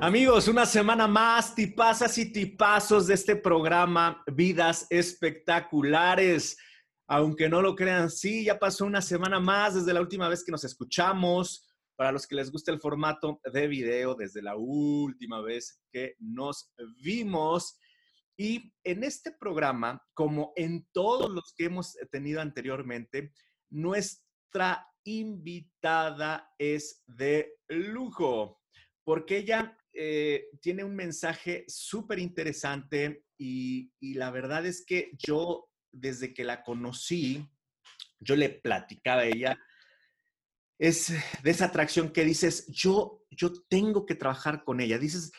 Amigos, una semana más, tipazas y tipazos de este programa, Vidas Espectaculares. Aunque no lo crean, sí, ya pasó una semana más desde la última vez que nos escuchamos. Para los que les gusta el formato de video, desde la última vez que nos vimos. Y en este programa, como en todos los que hemos tenido anteriormente, nuestra invitada es de lujo, porque ella eh, tiene un mensaje súper interesante y, la verdad es que yo, desde que la conocí, yo le platicaba a ella, es de esa atracción que dices, yo, yo tengo que trabajar con ella. Dices,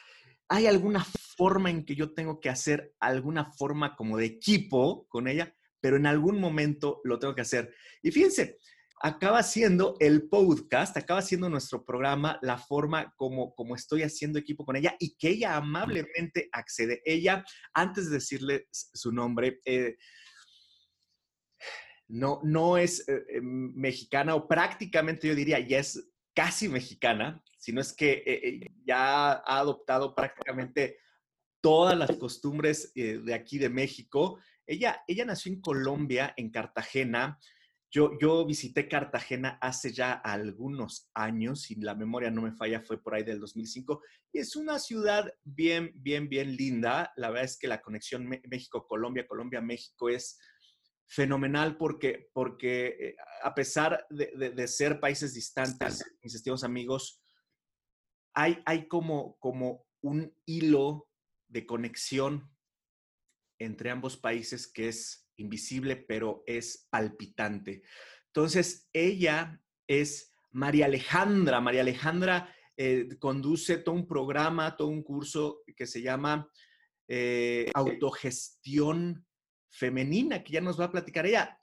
¿hay alguna forma en que yo tengo que hacer alguna forma como de equipo con ella? Pero en algún momento lo tengo que hacer. Y fíjense, acaba siendo el podcast, acaba siendo nuestro programa, la forma como, como estoy haciendo equipo con ella y que ella amablemente accede. Ella, antes de decirle su nombre, eh, no, no es eh, eh, mexicana o prácticamente yo diría ya es casi mexicana, sino es que ya ha adoptado prácticamente todas las costumbres de aquí de México. Ella, ella nació en Colombia, en Cartagena, yo, visité Cartagena hace ya algunos años, si la memoria no me falla, fue por ahí del 2005, y es una ciudad bien, bien, bien linda. La verdad es que la conexión México-Colombia, Colombia-México es fenomenal porque, porque eh, a pesar de, ser países distantes, mis estimados amigos, hay, hay como, como un hilo de conexión entre ambos países que es invisible, pero es palpitante. Entonces, ella es María Alejandra. María Alejandra eh, conduce todo un programa, todo un curso que se llama eh, Autogestión Femenina, que ya nos va a platicar ella.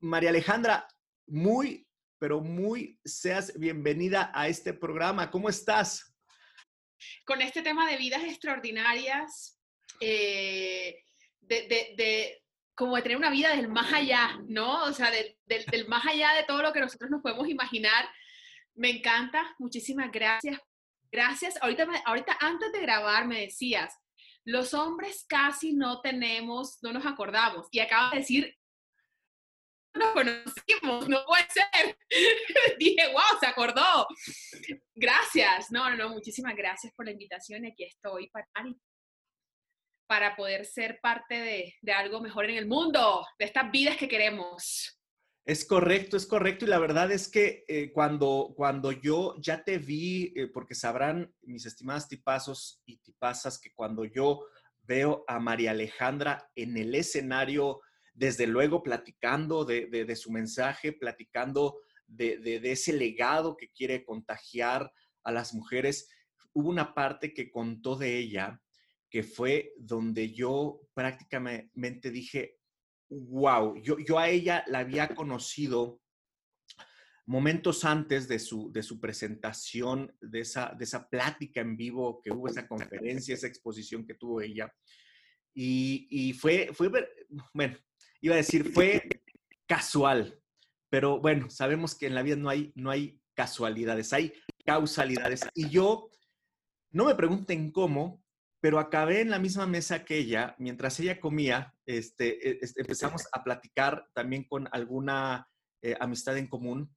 María Alejandra, muy, pero muy seas bienvenida a este programa. ¿Cómo estás? Con este tema de vidas extraordinarias, eh, de, como de tener una vida del más allá, ¿no? O sea, del, del, más allá de todo lo que nosotros nos podemos imaginar. Me encanta, muchísimas gracias. Gracias. Ahorita, ahorita antes de grabar me decías, los hombres casi no tenemos, no nos acordamos. Y acabas de decir, nos conocimos, no puede ser. Dije, wow, se acordó. Gracias. No, no, no, muchísimas gracias por la invitación. Aquí estoy para para poder ser parte de, algo mejor en el mundo, de estas vidas que queremos. Es correcto, es correcto. Y la verdad es que eh, cuando, cuando yo ya te vi, eh, porque sabrán mis estimadas tipazos y tipazas que cuando yo veo a María Alejandra en el escenario, desde luego platicando de, su mensaje, platicando de, de, ese legado que quiere contagiar a las mujeres, hubo una parte que contó de ella que fue donde yo prácticamente dije, wow, yo, yo a ella la había conocido momentos antes de su, de su presentación, de esa, de esa plática en vivo que hubo, esa conferencia, esa exposición que tuvo ella. Y, fue, fue, bueno, iba a decir, fue casual, pero bueno, sabemos que en la vida no hay, no hay casualidades, hay causalidades. Y yo, no me pregunten cómo, pero acabé en la misma mesa que ella, mientras ella comía, este, e, empezamos a platicar también con alguna eh, amistad en común.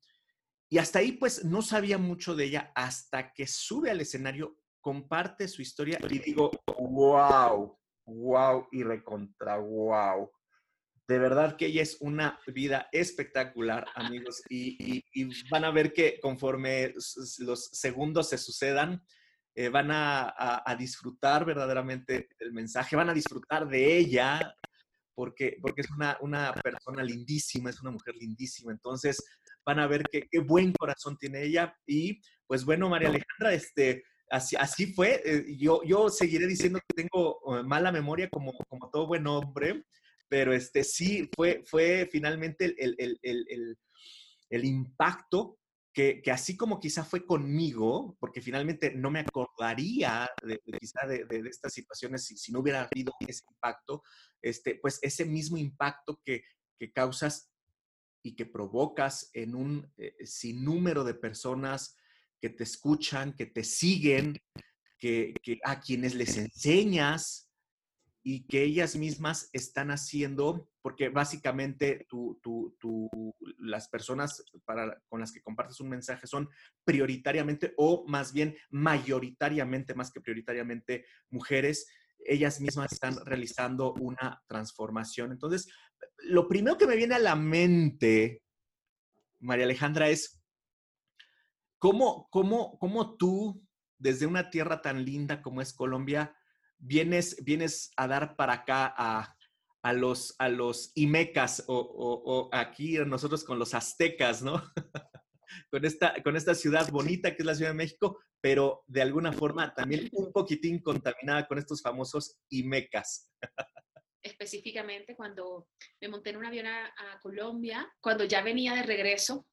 Y hasta ahí, pues, no sabía mucho de ella hasta que sube al escenario, comparte su historia y digo, wow, wow y recontra wow. De verdad que ella es una vida espectacular, amigos, y van a ver que conforme los segundos se sucedan, eh, van a, disfrutar verdaderamente del mensaje, van a disfrutar de ella, porque, porque es una, una persona lindísima, es una mujer lindísima. Entonces, van a ver qué buen corazón tiene ella. Y pues bueno, María Alejandra, este, así, así fue. Eh, yo, yo seguiré diciendo que tengo eh, mala memoria como, como todo buen hombre, pero este, sí fue, fue finalmente el, el, el, el impacto que, así como quizá fue conmigo, porque finalmente no me acordaría de, quizá de, estas situaciones si, no hubiera habido ese impacto, este, pues ese mismo impacto que, que causas y que provocas en un eh, sinnúmero de personas que te escuchan, que te siguen, que, a quienes les enseñas y que ellas mismas están haciendo, porque básicamente las personas para, con las que compartes un mensaje son prioritariamente o más bien mayoritariamente, más que prioritariamente, mujeres. Ellas mismas están realizando una transformación. Entonces, lo primero que me viene a la mente, María Alejandra, es cómo, cómo, cómo tú desde una tierra tan linda como es Colombia, vienes, vienes a dar para acá a, los, a los Imecas o, aquí nosotros con los aztecas, ¿no? con, esta, con esta ciudad bonita que es la Ciudad de México, pero de alguna forma también un poquitín contaminada con estos famosos Imecas. Específicamente cuando me monté en un avión a, Colombia, cuando ya venía de regreso,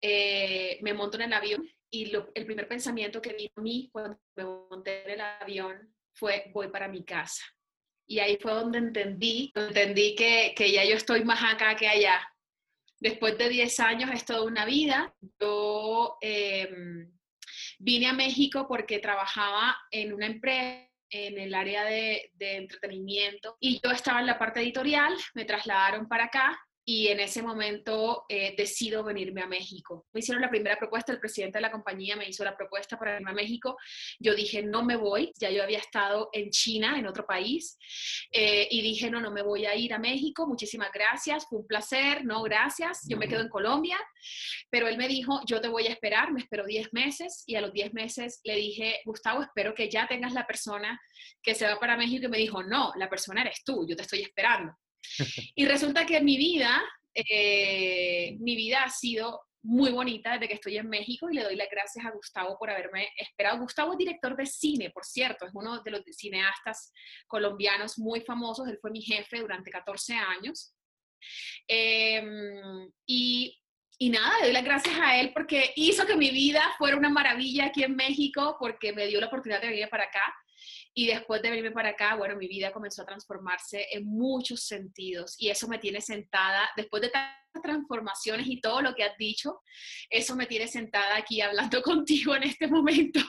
eh, me monto en el avión y el primer pensamiento que vino a mí cuando me monté en el avión fue voy para mi casa. Y ahí fue donde entendí, entendí que, que ya yo estoy más acá que allá. Después de 10 años es toda una vida. Yo em, vine a México porque trabajaba en una empresa en el área de, de, entretenimiento y yo estaba en la parte editorial, me trasladaron para acá y en ese momento eh, decido venirme a México. Me hicieron la primera propuesta, el presidente de la compañía me hizo la propuesta para irme a México. Yo dije, no me voy, ya yo había estado en China, en otro país, eh, y dije, no, no me voy a ir a México, muchísimas gracias, fue un placer, no, gracias, yo me quedo en Colombia, pero él me dijo, yo te voy a esperar, me esperó 10 meses, y a los 10 meses le dije, Gustavo, espero que ya tengas la persona que se va para México, y me dijo, no, la persona eres tú, yo te estoy esperando. Y resulta que mi vida, eh, mi vida ha sido muy bonita desde que estoy en México y le doy las gracias a Gustavo por haberme esperado. Gustavo es director de cine, por cierto, es uno de los cineastas colombianos muy famosos, él fue mi jefe durante 14 años. Em, y, y nada, le doy las gracias a él porque hizo que mi vida fuera una maravilla aquí en México, porque me dio la oportunidad de venir para acá. Y después de venirme para acá, bueno, mi vida comenzó a transformarse en muchos sentidos y eso me tiene sentada, después de tantas transformaciones y todo lo que has dicho, eso me tiene sentada aquí hablando contigo en este momento.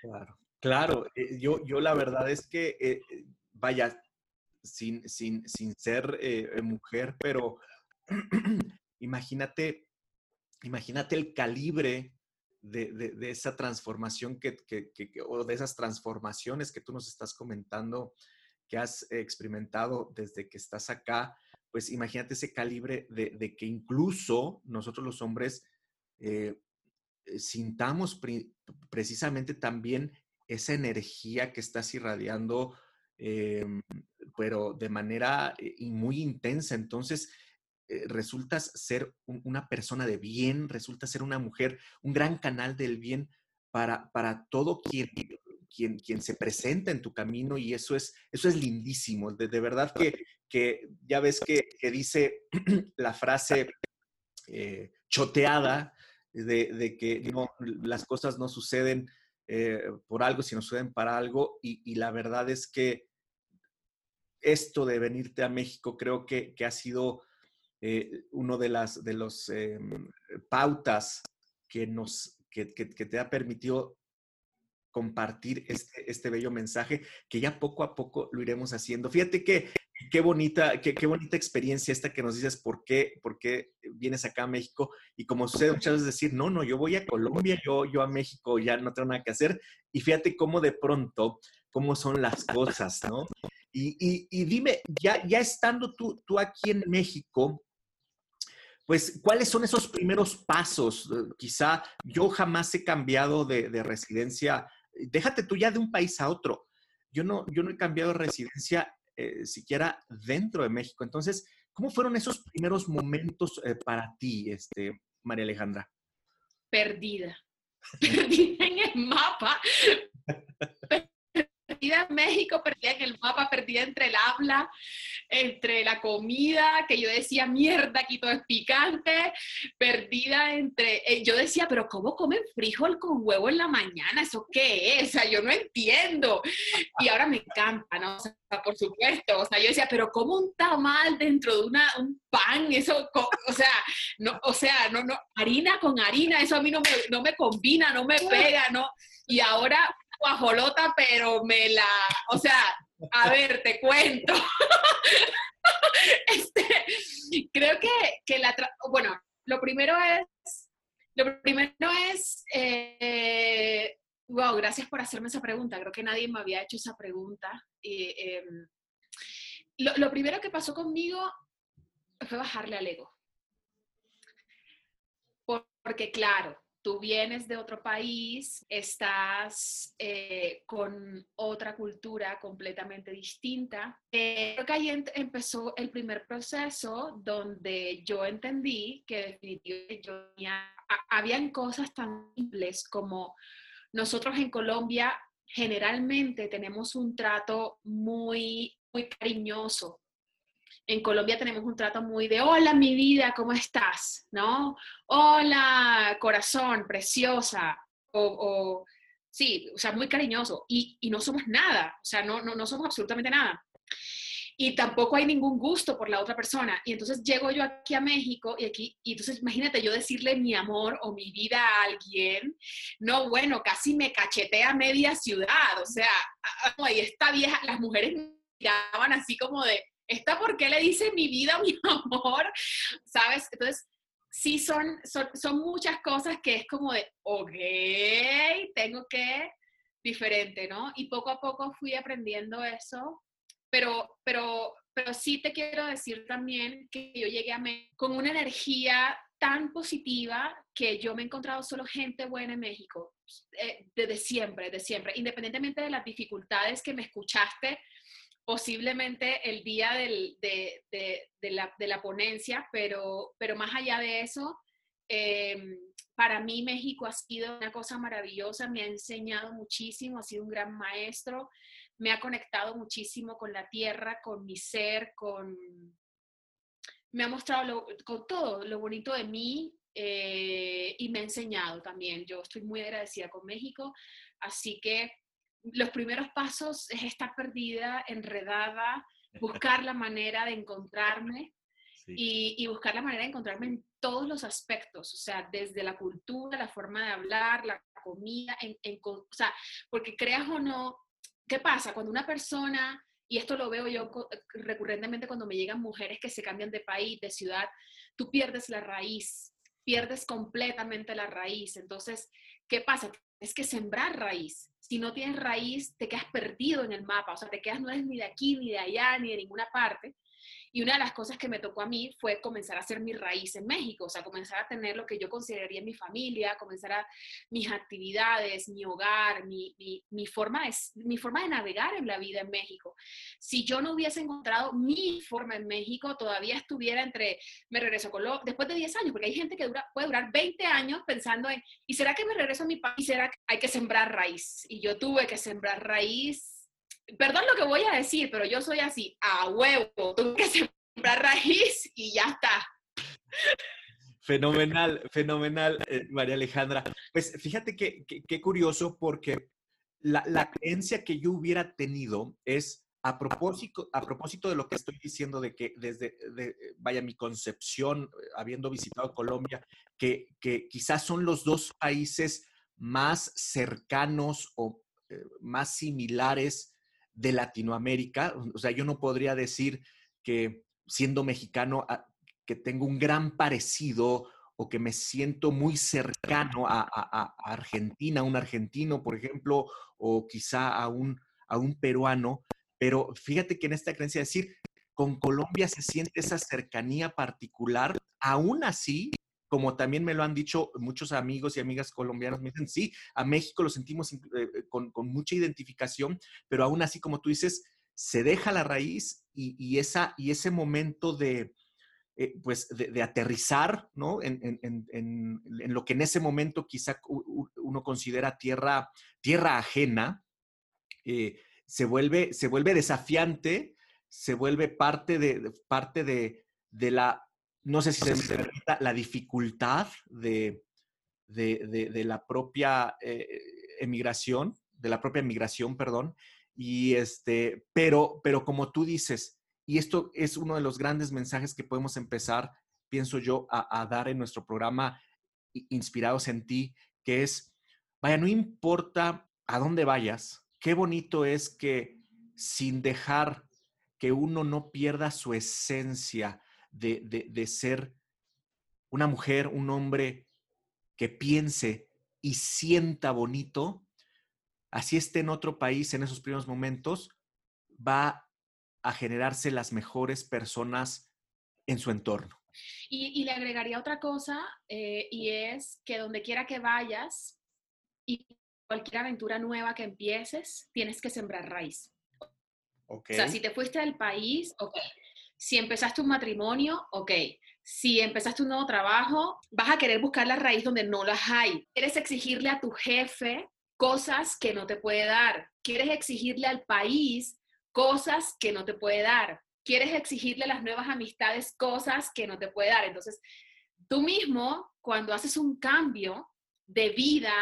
Claro, claro. Eh, yo, yo la verdad es que, eh, vaya, sin, sin, sin ser eh, mujer, pero imagínate, imagínate el calibre de, esa transformación que, o de esas transformaciones que tú nos estás comentando, que has experimentado desde que estás acá, pues imagínate ese calibre de, que incluso nosotros los hombres eh, eh, sintamos precisamente también esa energía que estás irradiando, em, pero de manera eh, muy intensa. Entonces, eh, resultas ser una persona de bien, resultas ser una mujer, un gran canal del bien para, para todo quien, quien, quien se presenta en tu camino y eso es, eso es lindísimo. De, verdad que, que, ya ves que, dice la frase eh, choteada de, que no, las cosas no suceden eh, por algo, sino suceden para algo y, y, la verdad es que esto de venirte a México creo que, que ha sido eh, uno de las de los em, pautas que nos que, te ha permitido compartir este, este bello mensaje que ya poco a poco lo iremos haciendo. Fíjate que qué bonita, qué, qué, bonita experiencia esta que nos dices por qué, por qué vienes acá a México y como sucede muchas veces decir, no, no, yo voy a Colombia, yo, yo a México ya no tengo nada que hacer y fíjate cómo de pronto, cómo son las cosas, ¿no? Y, y, y dime, ya, ya estando tú, tú aquí en México, pues, ¿cuáles son esos primeros pasos? Eh, quizá yo jamás he cambiado de, residencia, déjate tú ya de un país a otro. Yo no, yo no he cambiado de residencia eh, siquiera dentro de México. Entonces, ¿cómo fueron esos primeros momentos eh, para ti, este, María Alejandra? Perdida. Perdida en el mapa. perdida en México, perdida en el mapa, perdida entre el habla, entre la comida, que yo decía, mierda, aquí todo es picante, perdida entre, eh, yo decía, pero ¿cómo comen frijol con huevo en la mañana? ¿Eso qué es? O sea, yo no entiendo. Y ahora me encanta, ¿no? O sea, por supuesto, o sea, yo decía, pero ¿cómo un tamal dentro de una, un pan? Eso, o sea, no, o sea, no, no, harina con harina, eso a mí no me, no me combina, no me pega, ¿no? Y ahora guajolota, pero me la, o sea, a ver, te cuento. este, creo que, que, la, bueno, lo primero es, lo primero es, eh, wow, gracias por hacerme esa pregunta. Creo que nadie me había hecho esa pregunta. Em, lo, lo primero que pasó conmigo fue bajarle al ego. Porque claro, tú vienes de otro país, estás eh, con otra cultura completamente distinta. Eh, creo que ahí empezó el primer proceso donde yo entendí que definitivamente yo cosas tan simples como nosotros en Colombia generalmente tenemos un trato muy, muy cariñoso en Colombia tenemos un trato muy de, hola mi vida, ¿cómo estás? ¿No? Hola corazón, preciosa. O, sí, o sea, muy cariñoso. Y, no somos nada, o sea, no, no, no somos absolutamente nada. Y tampoco hay ningún gusto por la otra persona. Y entonces llego yo aquí a México y aquí, y entonces imagínate yo decirle mi amor o mi vida a alguien. No, bueno, casi me cachetea media ciudad. O sea, y esta vieja, las mujeres miraban así como de, ¿esta por qué le dice mi vida, mi amor? ¿Sabes? Entonces, sí son, son, muchas cosas que es como de, ok, tengo que, diferente, ¿no? Y poco a poco fui aprendiendo eso, pero, pero, pero sí te quiero decir también que yo llegué a México con una energía tan positiva que yo me he encontrado solo gente buena en México, eh, desde siempre, de siempre, independientemente de las dificultades que me escuchaste posiblemente el día de, la, ponencia, pero, pero más allá de eso, em, para mí México ha sido una cosa maravillosa, me ha enseñado muchísimo, ha sido un gran maestro, me ha conectado muchísimo con la tierra, con mi ser, con... Me ha mostrado con todo lo bonito de mí eh, y me ha enseñado también. Yo estoy muy agradecida con México, así que los primeros pasos es estar perdida, enredada, buscar la manera de encontrarme y, buscar la manera de encontrarme en todos los aspectos, o sea, desde la cultura, la forma de hablar, la comida, en, o sea, porque creas o no, ¿qué pasa? Cuando una persona, y esto lo veo yo recurrentemente cuando me llegan mujeres que se cambian de país, de ciudad, tú pierdes la raíz, pierdes completamente la raíz. Entonces, ¿qué pasa? Es que sembrar raíz si no tienes raíz, te quedas perdido en el mapa, o sea, te quedas, no eres ni de aquí, ni de allá, ni de ninguna parte. Y una de las cosas que me tocó a mí fue comenzar a hacer mi raíz en México, o sea, comenzar a tener lo que yo consideraría mi familia, comenzar a mis actividades, mi hogar, mi, mi, forma de, mi forma de navegar en la vida en México. Si yo no hubiese encontrado mi forma en México, todavía estuviera entre, me regreso a Colombia, después de 10 años, porque hay gente que dura, puede durar 20 años pensando en, ¿y será que me regreso a mi país? ¿Y será que hay que sembrar raíz? Y yo tuve que sembrar raíz perdón lo que voy a decir, pero yo soy así, a huevo, tú que sembrar raíz y ya está. Fenomenal, fenomenal, eh, María Alejandra. Pues fíjate que, curioso porque la, creencia que yo hubiera tenido es a propósito, a propósito de lo que estoy diciendo, de que desde, vaya, mi concepción, habiendo visitado Colombia, que, que quizás son los dos países más cercanos o eh, más similares de Latinoamérica. O sea, yo no podría decir que siendo mexicano, ah, que tengo un gran parecido o que me siento muy cercano a, Argentina, a un argentino, por ejemplo, o quizá a un, a un peruano. Pero fíjate que en esta creencia decir, con Colombia se siente esa cercanía particular, aún así como también me lo han dicho muchos amigos y amigas colombianos, me dicen, sí, a México lo sentimos eh, eh, con, mucha identificación, pero aún así, como tú dices, se deja la raíz y, esa, y ese momento de, eh, pues, de, aterrizar, ¿no? En, lo que en ese momento quizá uno considera tierra, tierra ajena, se vuelve, se vuelve desafiante, se vuelve parte de, parte de, la, no sé si se me la dificultad de, de, la propia eh, emigración, de la propia migración, perdón. Y este, pero, pero como tú dices, y esto es uno de los grandes mensajes que podemos empezar, pienso yo, a, a dar en nuestro programa Inspirados en ti, que es, vaya, no importa a dónde vayas, qué bonito es que sin dejar que uno no pierda su esencia de, de, ser una mujer, un hombre que piense y sienta bonito, así esté en otro país en esos primeros momentos, va a generarse las mejores personas en su entorno. Y, le agregaría otra cosa, eh, y es que donde quiera que vayas y cualquier aventura nueva que empieces, tienes que sembrar raíz. O sea, si te fuiste del país, ok. Si empezaste un matrimonio, ok. Si empezaste un nuevo trabajo, vas a querer buscar la raíz donde no las hay. Quieres exigirle a tu jefe cosas que no te puede dar. Quieres exigirle al país cosas que no te puede dar. Quieres exigirle a las nuevas amistades cosas que no te puede dar. Entonces, tú mismo, cuando haces un cambio de vida,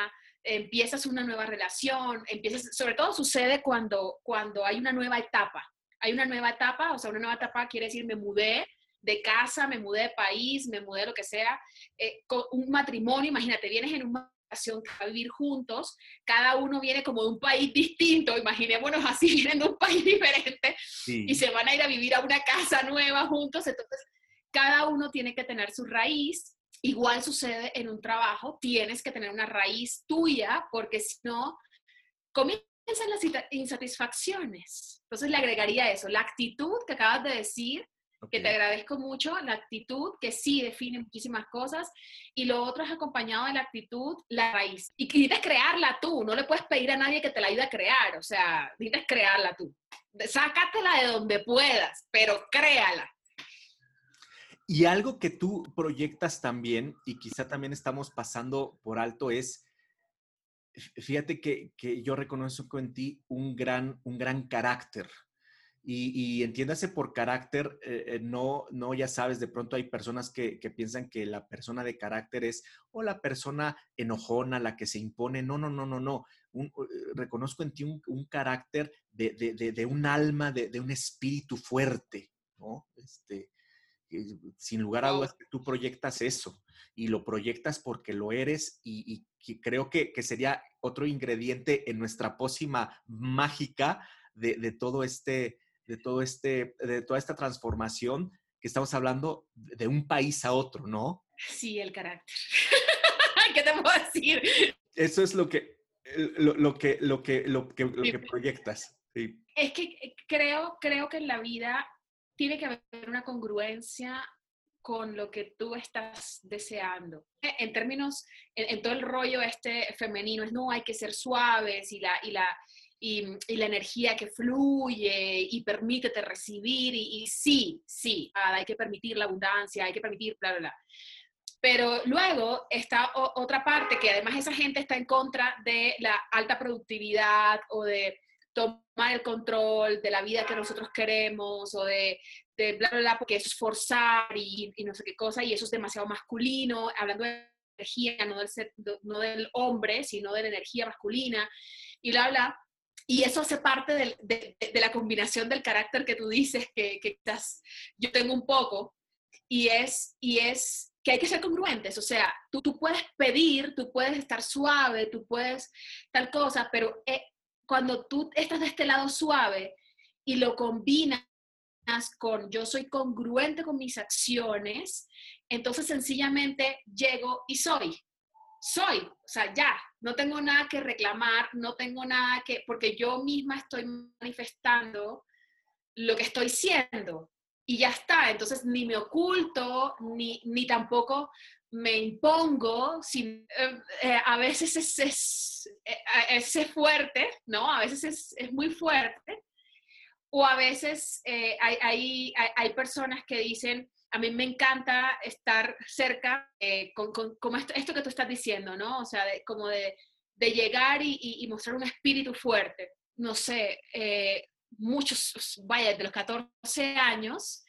empiezas una nueva relación, empiezas, sobre todo sucede cuando, cuando hay una nueva etapa. Hay una nueva etapa, o sea, una nueva etapa quiere decir me mudé de casa, me mudé de país, me mudé de lo que sea, eh, con un matrimonio, imagínate, vienes en una relación a vivir juntos, cada uno viene como de un país distinto, imaginémonos así, vienen de un país diferente y se van a ir a vivir a una casa nueva juntos, entonces cada uno tiene que tener su raíz Igual sucede en un trabajo, tienes que tener una raíz tuya porque si no, comienzan las insatisfacciones. Entonces le agregaría eso, la actitud que acabas de decir, que te agradezco mucho, la actitud que sí define muchísimas cosas, y lo otro es acompañado de la actitud, la raíz. Y necesitas crearla tú, no le puedes pedir a nadie que te la ayude a crear, o sea, necesitas crearla tú. Sácatela de donde puedas, pero créala. Y algo que tú proyectas también, y quizá también estamos pasando por alto, es, fíjate que, yo reconozco en ti un gran, un gran carácter. Y, entiéndase por carácter, eh, eh, no, no, ya sabes, de pronto hay personas que, piensan que la persona de carácter es o la persona enojona, la que se impone. No, no, no, no, no. Eh, reconozco en ti un, carácter de, de, un alma, de, un espíritu fuerte, ¿no? Este, sin lugar a dudas que tú proyectas eso y lo proyectas porque lo eres y, creo que, sería otro ingrediente en nuestra pócima mágica de, todo este, de todo este, de toda esta transformación que estamos hablando de un país a otro, ¿no? Sí, el carácter. ¿Qué te puedo decir? Eso es lo que, lo, que, lo que, lo que, lo que proyectas. Es que eh, creo, creo que en la vida tiene que haber una congruencia con lo que tú estás deseando. En términos, en, todo el rollo este femenino, es no, hay que ser suaves y la, y la, y, la energía que fluye y permítete recibir y, sí, sí, hay que permitir la abundancia, hay que permitir, bla, bla, bla. Pero luego está otra parte que además esa gente está en contra de la alta productividad o de tomar el control de la vida que nosotros queremos o de, de bla, bla, bla, porque eso es forzar y, no sé qué cosa, y eso es demasiado masculino, hablando de energía, no del, no del hombre, sino de la energía masculina, y bla, bla. Y eso hace parte de, de, la combinación del carácter que tú dices que, que estás, yo tengo un poco, y es, y es que hay que ser congruentes, o sea, tú, tú puedes pedir, tú puedes estar suave, tú puedes tal cosa, pero eh, cuando tú estás de este lado suave y lo combinas con yo soy congruente con mis acciones, entonces sencillamente llego y soy. Soy, o sea, ya, no tengo nada que reclamar, no tengo nada que, porque yo misma estoy manifestando lo que estoy siendo y ya está. Entonces ni me oculto, ni, ni tampoco me impongo, sin, eh, eh, a veces es, es, eh, es, fuerte, ¿no? A veces es, es muy fuerte. O a veces hay, hay, hay, personas que dicen, a mí me encanta estar cerca, con, con, esto, esto, que tú estás diciendo, ¿no? O sea, como de, de llegar y, y, mostrar un espíritu fuerte. no sé, muchos, vaya, de los 14 años,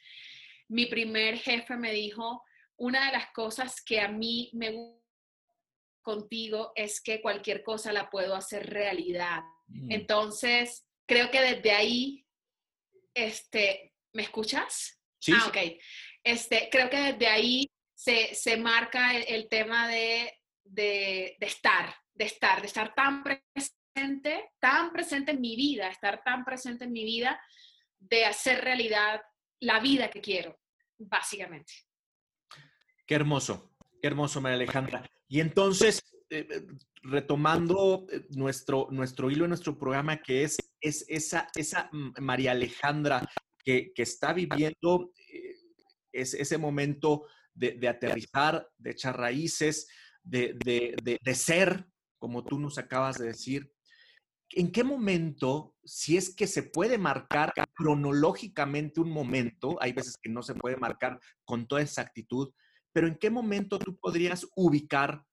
mi primer jefe me dijo, una de las cosas que a mí me gusta contigo es que cualquier cosa la puedo hacer realidad. Mm. Entonces, creo que desde ahí, este, ¿me escuchas? Sí. Ah, ok. Este, creo que desde ahí se, se marca el, tema de, de, de, estar, de estar, de estar tan presente, tan presente en mi vida, estar tan presente en mi vida, de hacer realidad la vida que quiero, básicamente. Qué hermoso, qué hermoso, María Alejandra. Y entonces, eh, eh, retomando eh, nuestro, nuestro hilo en nuestro programa, que es, es esa, esa María Alejandra que, está viviendo es, ese momento de, aterrizar, de echar raíces, de, de ser, como tú nos acabas de decir. ¿En qué momento, si es que se puede marcar cronológicamente un momento, hay veces que no se puede marcar con toda exactitud, pero ¿en qué momento tú podrías ubicar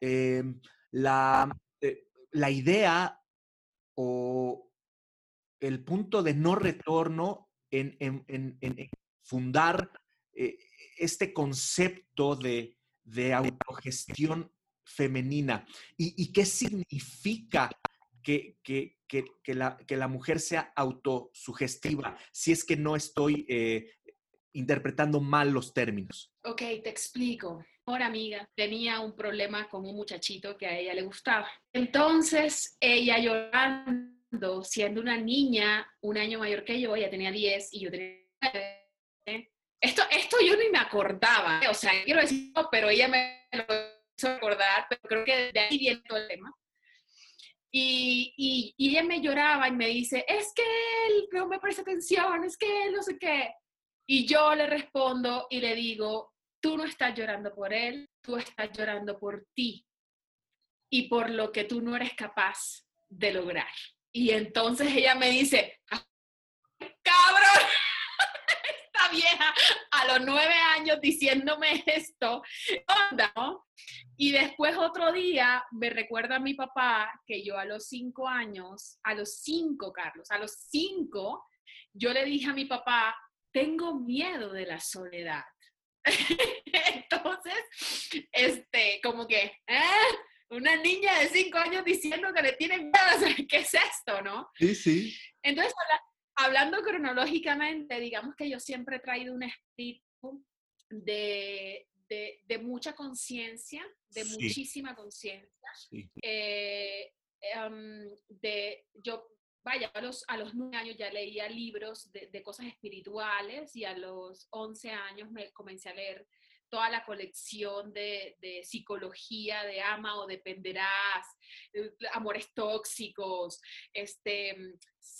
em, la, eh, la idea o el punto de no retorno en, fundar eh, este concepto de, autogestión femenina y, qué significa que, la, que, la, mujer sea autosugestiva, si es que no estoy eh, interpretando mal los términos. Ok, te explico. Una amiga tenía un problema con un muchachito que a ella le gustaba. Entonces, ella llorando, siendo una niña un año mayor que yo, ella tenía 10 y yo tenía 9. Esto, esto yo ni me acordaba, o sea, quiero decir, pero ella me lo hizo acordar, pero creo que de ahí viene todo el tema. Y, y, y, ella me lloraba y me dice, es que él no me presta atención, es que él no sé qué. Y yo le respondo y le digo, tú no estás llorando por él, tú estás llorando por ti y por lo que tú no eres capaz de lograr. Y entonces ella me dice, cabrón, esta vieja a los nueve años diciéndome esto, onda, Y después otro día me recuerda a mi papá que yo a los cinco años, a los cinco, Carlos, a los cinco, yo le dije a mi papá, tengo miedo de la soledad. Entonces, este, como que, ¿eh? Una niña de cinco años diciendo que le tiene miedo, ¿qué es esto, no? Sí, sí. Entonces, hablando cronológicamente, digamos que yo siempre he traído un espíritu de, de, mucha conciencia, de muchísima conciencia. Eh, em, de, yo vaya, a los, a los nueve años ya leía libros de, cosas espirituales y a los once años me comencé a leer toda la colección de, psicología, de ama o dependerás, eh, amores tóxicos, este, eh,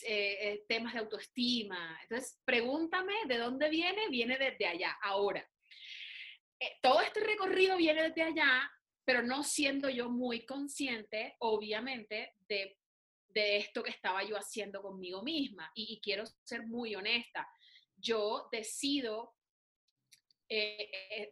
eh, temas de autoestima. Entonces, pregúntame de dónde viene, viene desde allá, ahora. todo este recorrido viene desde allá, pero no siendo yo muy consciente, obviamente, de de esto que estaba yo haciendo conmigo misma. Y, quiero ser muy honesta. Yo decido, eh, eh,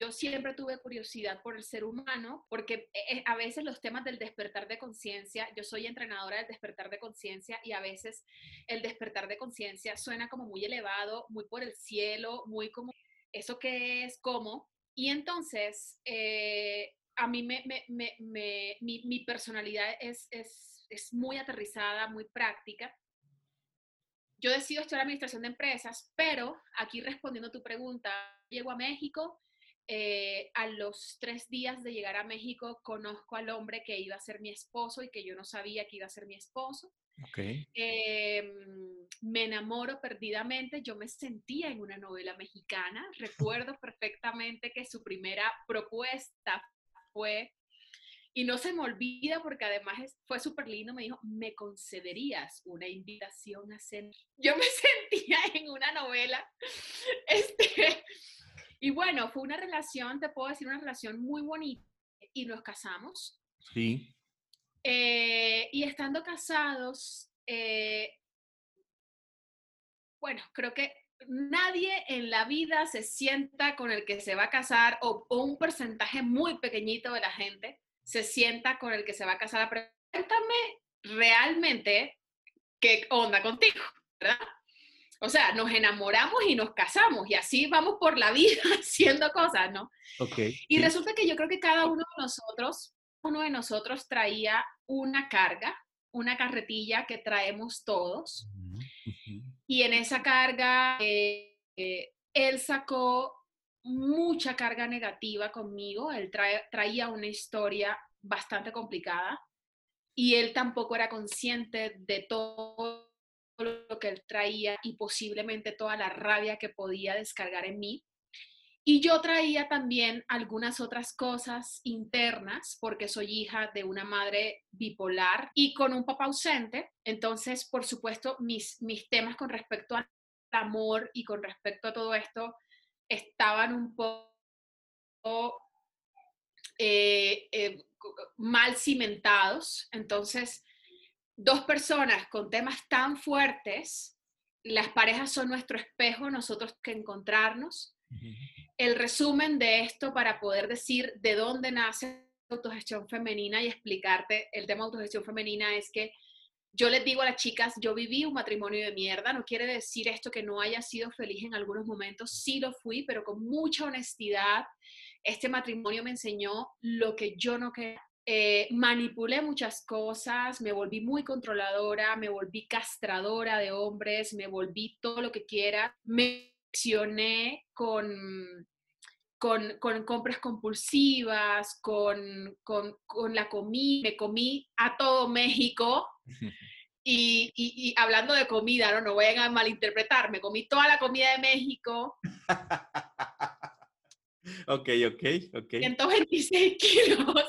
yo siempre tuve curiosidad por el ser humano, porque eh, a veces los temas del despertar de conciencia, yo soy entrenadora del despertar de conciencia y a veces el despertar de conciencia suena como muy elevado, muy por el cielo, muy como, ¿eso que es? ¿Cómo? Y entonces, a mí me, mi, personalidad es, es es muy aterrizada, muy práctica. Yo decido estudiar administración de empresas, pero aquí respondiendo a tu pregunta, llego a México. Eh, a los tres días de llegar a México conozco al hombre que iba a ser mi esposo y que yo no sabía que iba a ser mi esposo. Okay. Em, me enamoro perdidamente, yo me sentía en una novela mexicana, recuerdo perfectamente que su primera propuesta fue y no se me olvida porque además fue súper lindo, me dijo, ¿me concederías una invitación a cenar? Yo me sentía en una novela. Este, y bueno, fue una relación, te puedo decir, una relación muy bonita. Y nos casamos. Sí. Eh, y estando casados, eh, bueno, creo que nadie en la vida se sienta con el que se va a casar o, o un porcentaje muy pequeñito de la gente se sienta con el que se va a casar. Pregúntame realmente ¿qué onda contigo? ¿verdad? O sea, nos enamoramos y nos casamos y así vamos por la vida haciendo cosas, ¿no? Okay. Y resulta que yo creo que cada uno de nosotros, uno de nosotros traía una carga, una carretilla que traemos todos. Y en esa carga, eh, eh, él sacó mucha carga negativa conmigo, él traía una historia bastante complicada y él tampoco era consciente de todo lo que él traía y posiblemente toda la rabia que podía descargar en mí. Y yo traía también algunas otras cosas internas, porque soy hija de una madre bipolar y con un papá ausente. Entonces, por supuesto, mis, mis temas con respecto al amor y con respecto a todo esto estaban un poco eh, eh, mal cimentados. Entonces, dos personas con temas tan fuertes, las parejas son nuestro espejo, nosotros que encontrarnos. El resumen de esto para poder decir de dónde nace autogestión femenina y explicarte el tema de autogestión femenina es que yo les digo a las chicas, yo viví un matrimonio de mierda, no quiere decir esto que no haya sido feliz en algunos momentos, sí lo fui, pero con mucha honestidad. Este matrimonio me enseñó lo que yo no quería eh, manipulé muchas cosas, me volví muy controladora, me volví castradora de hombres, me volví todo lo que quiera, me accioné con, con, con, compras compulsivas, con, con, con la comida, me comí a todo México. Y, y, hablando de comida, no, no voy a malinterpretar, me comí toda la comida de México. ok, ok, ok. 126 kilos.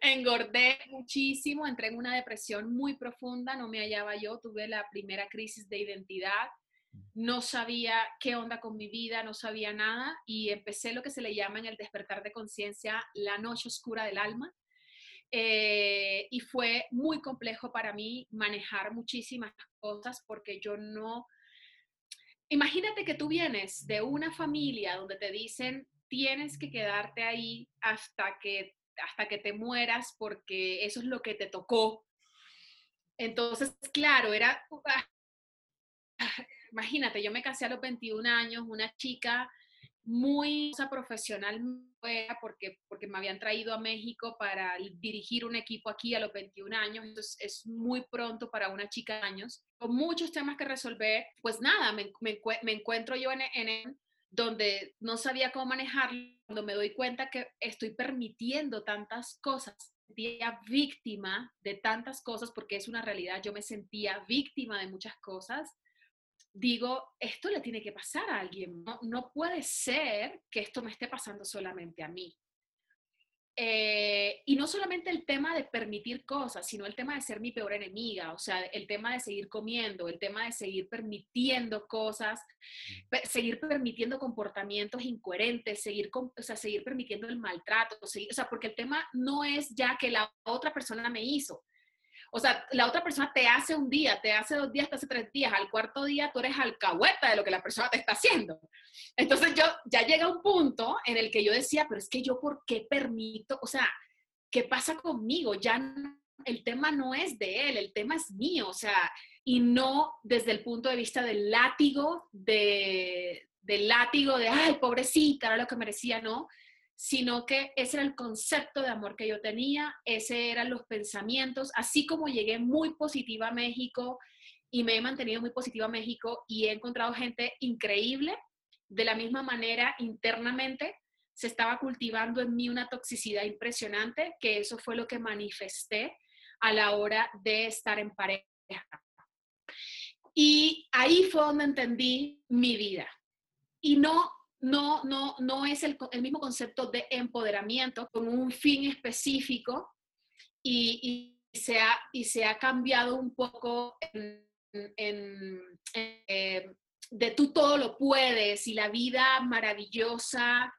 Engordé muchísimo, entré en una depresión muy profunda, no me hallaba yo, tuve la primera crisis de identidad, no sabía qué onda con mi vida, no sabía nada y empecé lo que se le llama en el despertar de conciencia la noche oscura del alma. Eh, y fue muy complejo para mí manejar muchísimas cosas porque yo no... Imagínate que tú vienes de una familia donde te dicen tienes que quedarte ahí hasta que, hasta que te mueras porque eso es lo que te tocó. Entonces, claro, era, imagínate, yo me casé a los 21 años, una chica muy profesional porque, porque me habían traído a México para dirigir un equipo aquí a los 21 años, entonces es muy pronto para una chica de años, con muchos temas que resolver, pues nada, me, me, encuentro yo en, en, donde no sabía cómo manejarlo, cuando me doy cuenta que estoy permitiendo tantas cosas, sentía víctima de tantas cosas, porque es una realidad, yo me sentía víctima de muchas cosas, digo, esto le tiene que pasar a alguien, no, no puede ser que esto me esté pasando solamente a mí. Eh, y no solamente el tema de permitir cosas, sino el tema de ser mi peor enemiga, o sea, el tema de seguir comiendo, el tema de seguir permitiendo cosas, seguir permitiendo comportamientos incoherentes, seguir, o sea, seguir permitiendo el maltrato, o sea, porque el tema no es ya que la otra persona me hizo, o sea, la otra persona te hace un día, te hace dos días, te hace tres días, al cuarto día tú eres alcahueta de lo que la persona te está haciendo. Entonces yo ya llega un punto en el que yo decía, pero es que yo por qué permito, o sea, ¿qué pasa conmigo? Ya el tema no es de él, el tema es mío, o sea, y no desde el punto de vista del látigo, de, del látigo de, ay, pobrecita, era lo que merecía, no, sino que ese era el concepto de amor que yo tenía, ese eran los pensamientos, así como llegué muy positiva a México y me he mantenido muy positiva a México y he encontrado gente increíble, de la misma manera internamente se estaba cultivando en mí una toxicidad impresionante, que eso fue lo que manifesté a la hora de estar en pareja. Y ahí fue donde entendí mi vida. Y no no, no, no es el, mismo concepto de empoderamiento con un fin específico y, se, ha, y se ha cambiado un poco en, eh, de tú todo lo puedes y la vida maravillosa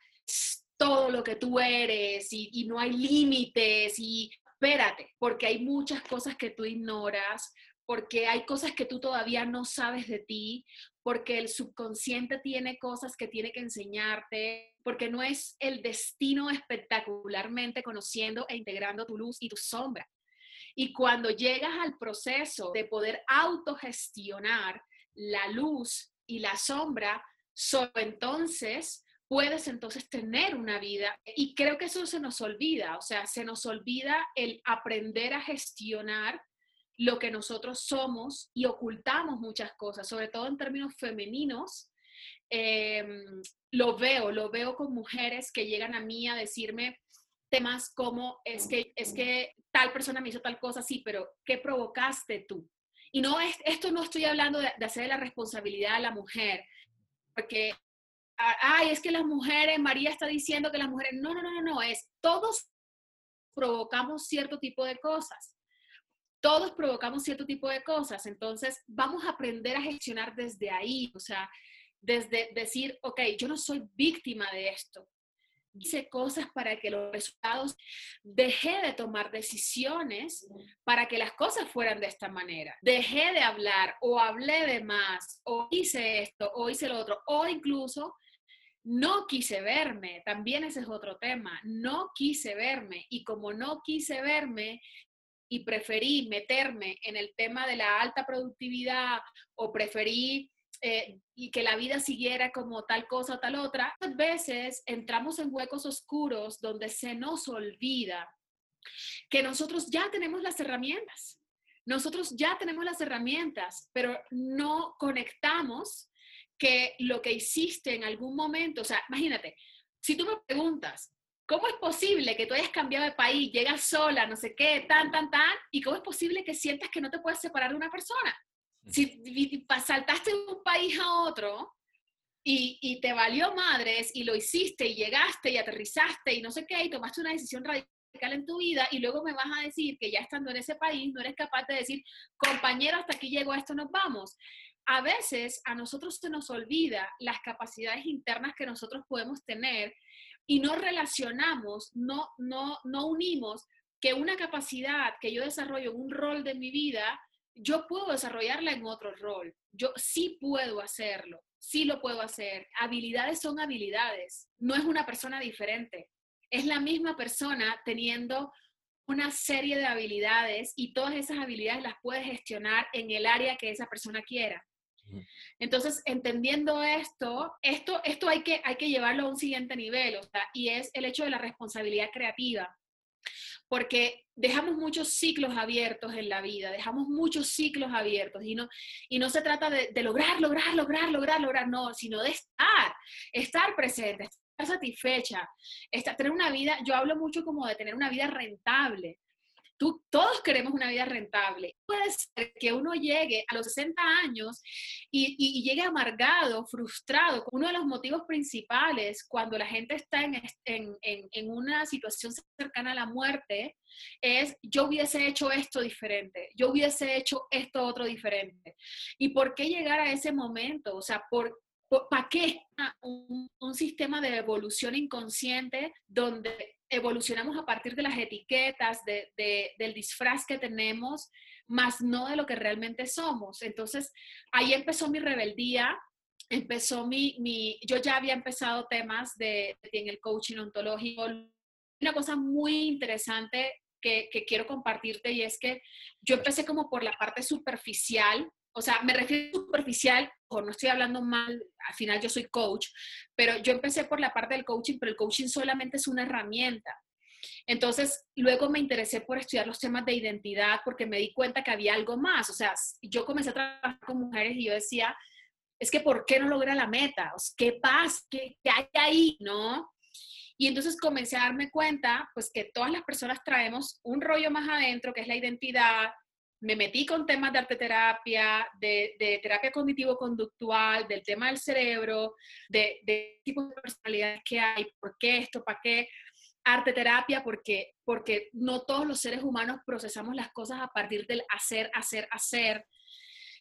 todo lo que tú eres y, y no hay límites y espérate, porque hay muchas cosas que tú ignoras, porque hay cosas que tú todavía no sabes de ti, porque el subconsciente tiene cosas que tiene que enseñarte, porque no es el destino espectacularmente conociendo e integrando tu luz y tu sombra. Y cuando llegas al proceso de poder autogestionar la luz y la sombra, solo entonces puedes entonces tener una vida. Y creo que eso se nos olvida, o sea, se nos olvida el aprender a gestionar lo que nosotros somos y ocultamos muchas cosas, sobre todo en términos femeninos. Em, lo veo, lo veo con mujeres que llegan a mí a decirme temas como es que, es que tal persona me hizo tal cosa, sí, pero ¿qué provocaste tú? Y no es, esto no estoy hablando de, de hacer la responsabilidad a la mujer, porque ay, es que las mujeres, María está diciendo que las mujeres, no, no, no, no, es todos provocamos cierto tipo de cosas. Todos provocamos cierto tipo de cosas. Entonces, vamos a aprender a gestionar desde ahí, o sea, desde decir, ok, yo no soy víctima de esto. Hice cosas para que los resultados, dejé de tomar decisiones para que las cosas fueran de esta manera. Dejé de hablar o hablé de más o hice esto o hice lo otro o incluso no quise verme, también ese es otro tema, no quise verme y como no quise verme y preferí meterme en el tema de la alta productividad o preferí eh, y que la vida siguiera como tal cosa o tal otra, muchas veces entramos en huecos oscuros donde se nos olvida que nosotros ya tenemos las herramientas. Nosotros ya tenemos las herramientas, pero no conectamos que lo que hiciste en algún momento, o sea, imagínate, si tú me preguntas, ¿cómo es posible que tú hayas cambiado de país, llegas sola, no sé qué, tan, tan, tan, y cómo es posible que sientas que no te puedes separar de una persona? Si saltaste de un país a otro y, y te valió madres y lo hiciste y llegaste y aterrizaste y no sé qué, y tomaste una decisión radical en tu vida y luego me vas a decir que ya estando en ese país no eres capaz de decir, compañero, hasta aquí llegó esto, nos vamos a veces a nosotros se nos olvida las capacidades internas que nosotros podemos tener y no relacionamos, no, no, no unimos que una capacidad que yo desarrollo en un rol de mi vida, yo puedo desarrollarla en otro rol. Yo sí puedo hacerlo, sí lo puedo hacer. Habilidades son habilidades, no es una persona diferente. Es la misma persona teniendo una serie de habilidades y todas esas habilidades las puede gestionar en el área que esa persona quiera. Entonces, entendiendo esto, esto, esto hay, que, hay que llevarlo a un siguiente nivel, y es el hecho de la responsabilidad creativa. Porque dejamos muchos ciclos abiertos en la vida, dejamos muchos ciclos abiertos y no, y no se trata de, de lograr, lograr, lograr, lograr, lograr, no, sino de estar, estar presente, estar satisfecha, estar, tener una vida, yo hablo mucho como de tener una vida rentable, Tú, todos queremos una vida rentable. Puede ser que uno llegue a los 60 años y, llegue amargado, frustrado. Uno de los motivos principales cuando la gente está en, en, una situación cercana a la muerte es yo hubiese hecho esto diferente, yo hubiese hecho esto otro diferente. ¿Y por qué llegar a ese momento? O sea, ¿por, ¿para qué un, un, sistema de evolución inconsciente donde evolucionamos a partir de las etiquetas, del disfraz que tenemos, más no de lo que realmente somos. Entonces, ahí empezó mi rebeldía, empezó mi, mi yo ya había empezado temas de, en el coaching ontológico. Una cosa muy interesante que, que quiero compartirte y es que yo empecé como por la parte superficial o sea, me refiero superficial, o no estoy hablando mal, al final yo soy coach, pero yo empecé por la parte del coaching, pero el coaching solamente es una herramienta. Entonces, luego me interesé por estudiar los temas de identidad porque me di cuenta que había algo más. O sea, yo comencé a trabajar con mujeres y yo decía, es que ¿por qué no logra la meta? ¿Qué pasa? ¿Qué, ¿Qué, hay ahí? ¿No? Y entonces comencé a darme cuenta, pues que todas las personas traemos un rollo más adentro, que es la identidad, me metí con temas de arte terapia, de, terapia cognitivo-conductual, del tema del cerebro, de, de tipos de personalidades que hay, por qué esto, para qué. Arte terapia, porque, porque no todos los seres humanos procesamos las cosas a partir del hacer, hacer, hacer.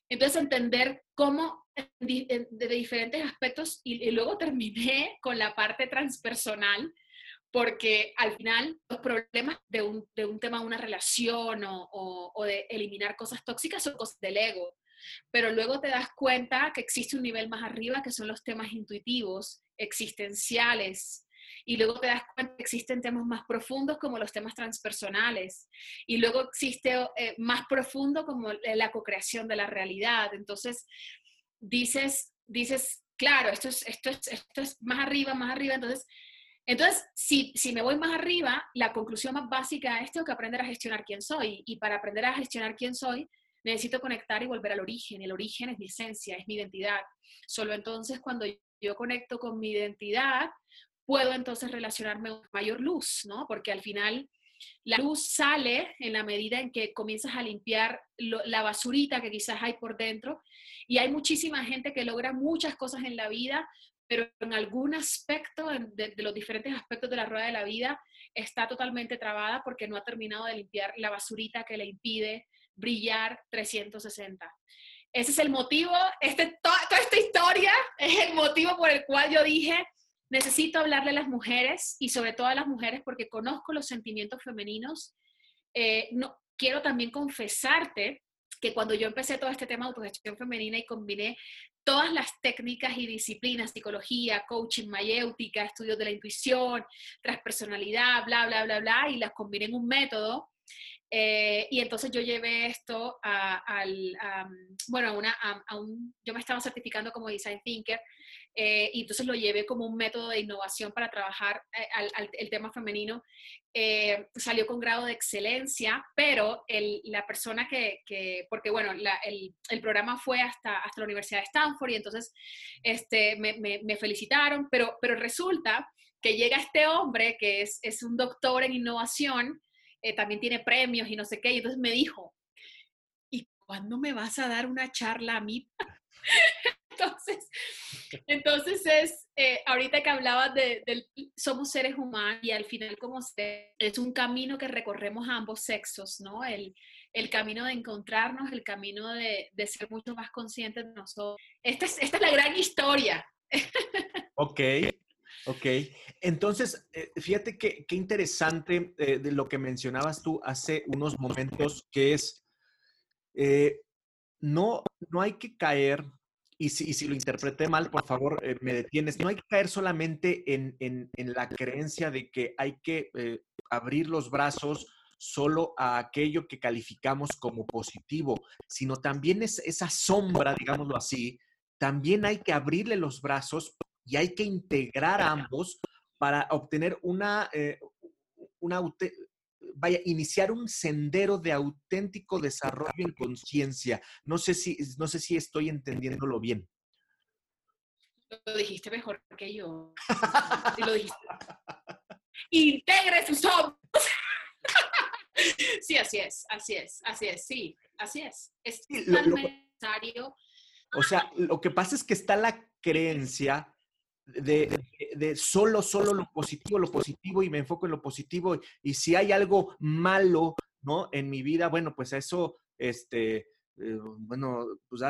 Entonces, entender cómo de, diferentes aspectos y luego terminé con la parte transpersonal, porque al final los problemas de un, de un tema una relación o, o, de eliminar cosas tóxicas son cosas del ego, pero luego te das cuenta que existe un nivel más arriba que son los temas intuitivos, existenciales, y luego te das cuenta que existen temas más profundos como los temas transpersonales. Y luego existe eh, más profundo como la co-creación de la realidad. Entonces, dices, dices, claro, esto es, esto es, esto es más arriba, más arriba, entonces... Entonces, si, si me voy más arriba, la conclusión más básica es tengo que aprender a gestionar quién soy. Y para aprender a gestionar quién soy, necesito conectar y volver al origen. El origen es mi esencia, es mi identidad. Solo entonces cuando yo conecto con mi identidad, puedo entonces relacionarme con mayor luz, ¿no? Porque al final la luz sale en la medida en que comienzas a limpiar la basurita que quizás hay por dentro. Y hay muchísima gente que logra muchas cosas en la vida, pero en algún aspecto de, los diferentes aspectos de la rueda de la vida está totalmente trabada porque no ha terminado de limpiar la basurita que le impide brillar 360. Ese es el motivo, este, toda, esta historia es el motivo por el cual yo dije, necesito hablarle a las mujeres y sobre todo a las mujeres porque conozco los sentimientos femeninos. Eh, no, quiero también confesarte que cuando yo empecé todo este tema de autogestión femenina y combiné todas las técnicas y disciplinas, psicología, coaching, mayéutica, estudios de la intuición, transpersonalidad, bla, bla, bla, bla, y las combiné en un método, eh, y entonces yo llevé esto a, al, bueno, a una, a, un, yo me estaba certificando como design thinker eh, y entonces lo llevé como un método de innovación para trabajar eh, al, el tema femenino. salió con grado de excelencia, pero el, la persona que, que porque bueno, la, el, el, programa fue hasta, hasta la Universidad de Stanford y entonces este, me, me, me felicitaron, pero, pero resulta que llega este hombre que es, es un doctor en innovación eh, también tiene premios y no sé qué. Y entonces me dijo, ¿y cuándo me vas a dar una charla a mí? entonces, entonces es, eh, ahorita que hablabas de, somos seres humanos y al final como es un camino que recorremos a ambos sexos, ¿no? El, el camino de encontrarnos, el camino de, de, ser mucho más conscientes de nosotros. Esta es, esta es la gran historia. Ok, Ok, entonces, eh, fíjate qué interesante eh, de lo que mencionabas tú hace unos momentos, que es, eh, no, no hay que caer, y si, lo interpreté mal, por favor, me detienes, no hay que caer solamente en, la creencia de que hay que abrir los brazos solo a aquello que calificamos como positivo, sino también es esa sombra, digámoslo así, también hay que abrirle los brazos y hay que integrar ambos para obtener una, eh, una vaya, iniciar un sendero de auténtico desarrollo en conciencia. No sé si, no sé si estoy entendiéndolo bien. Lo dijiste mejor que yo. lo dijiste. Integre sus hombros. sí, así es, así es, así es, sí, así es. Es necesario. O sea, lo que pasa es que está la creencia de, de, solo, solo lo positivo, lo positivo y me enfoco en lo positivo. Y si hay algo malo, ¿no? En mi vida, bueno, pues eso, este, eh, bueno, pues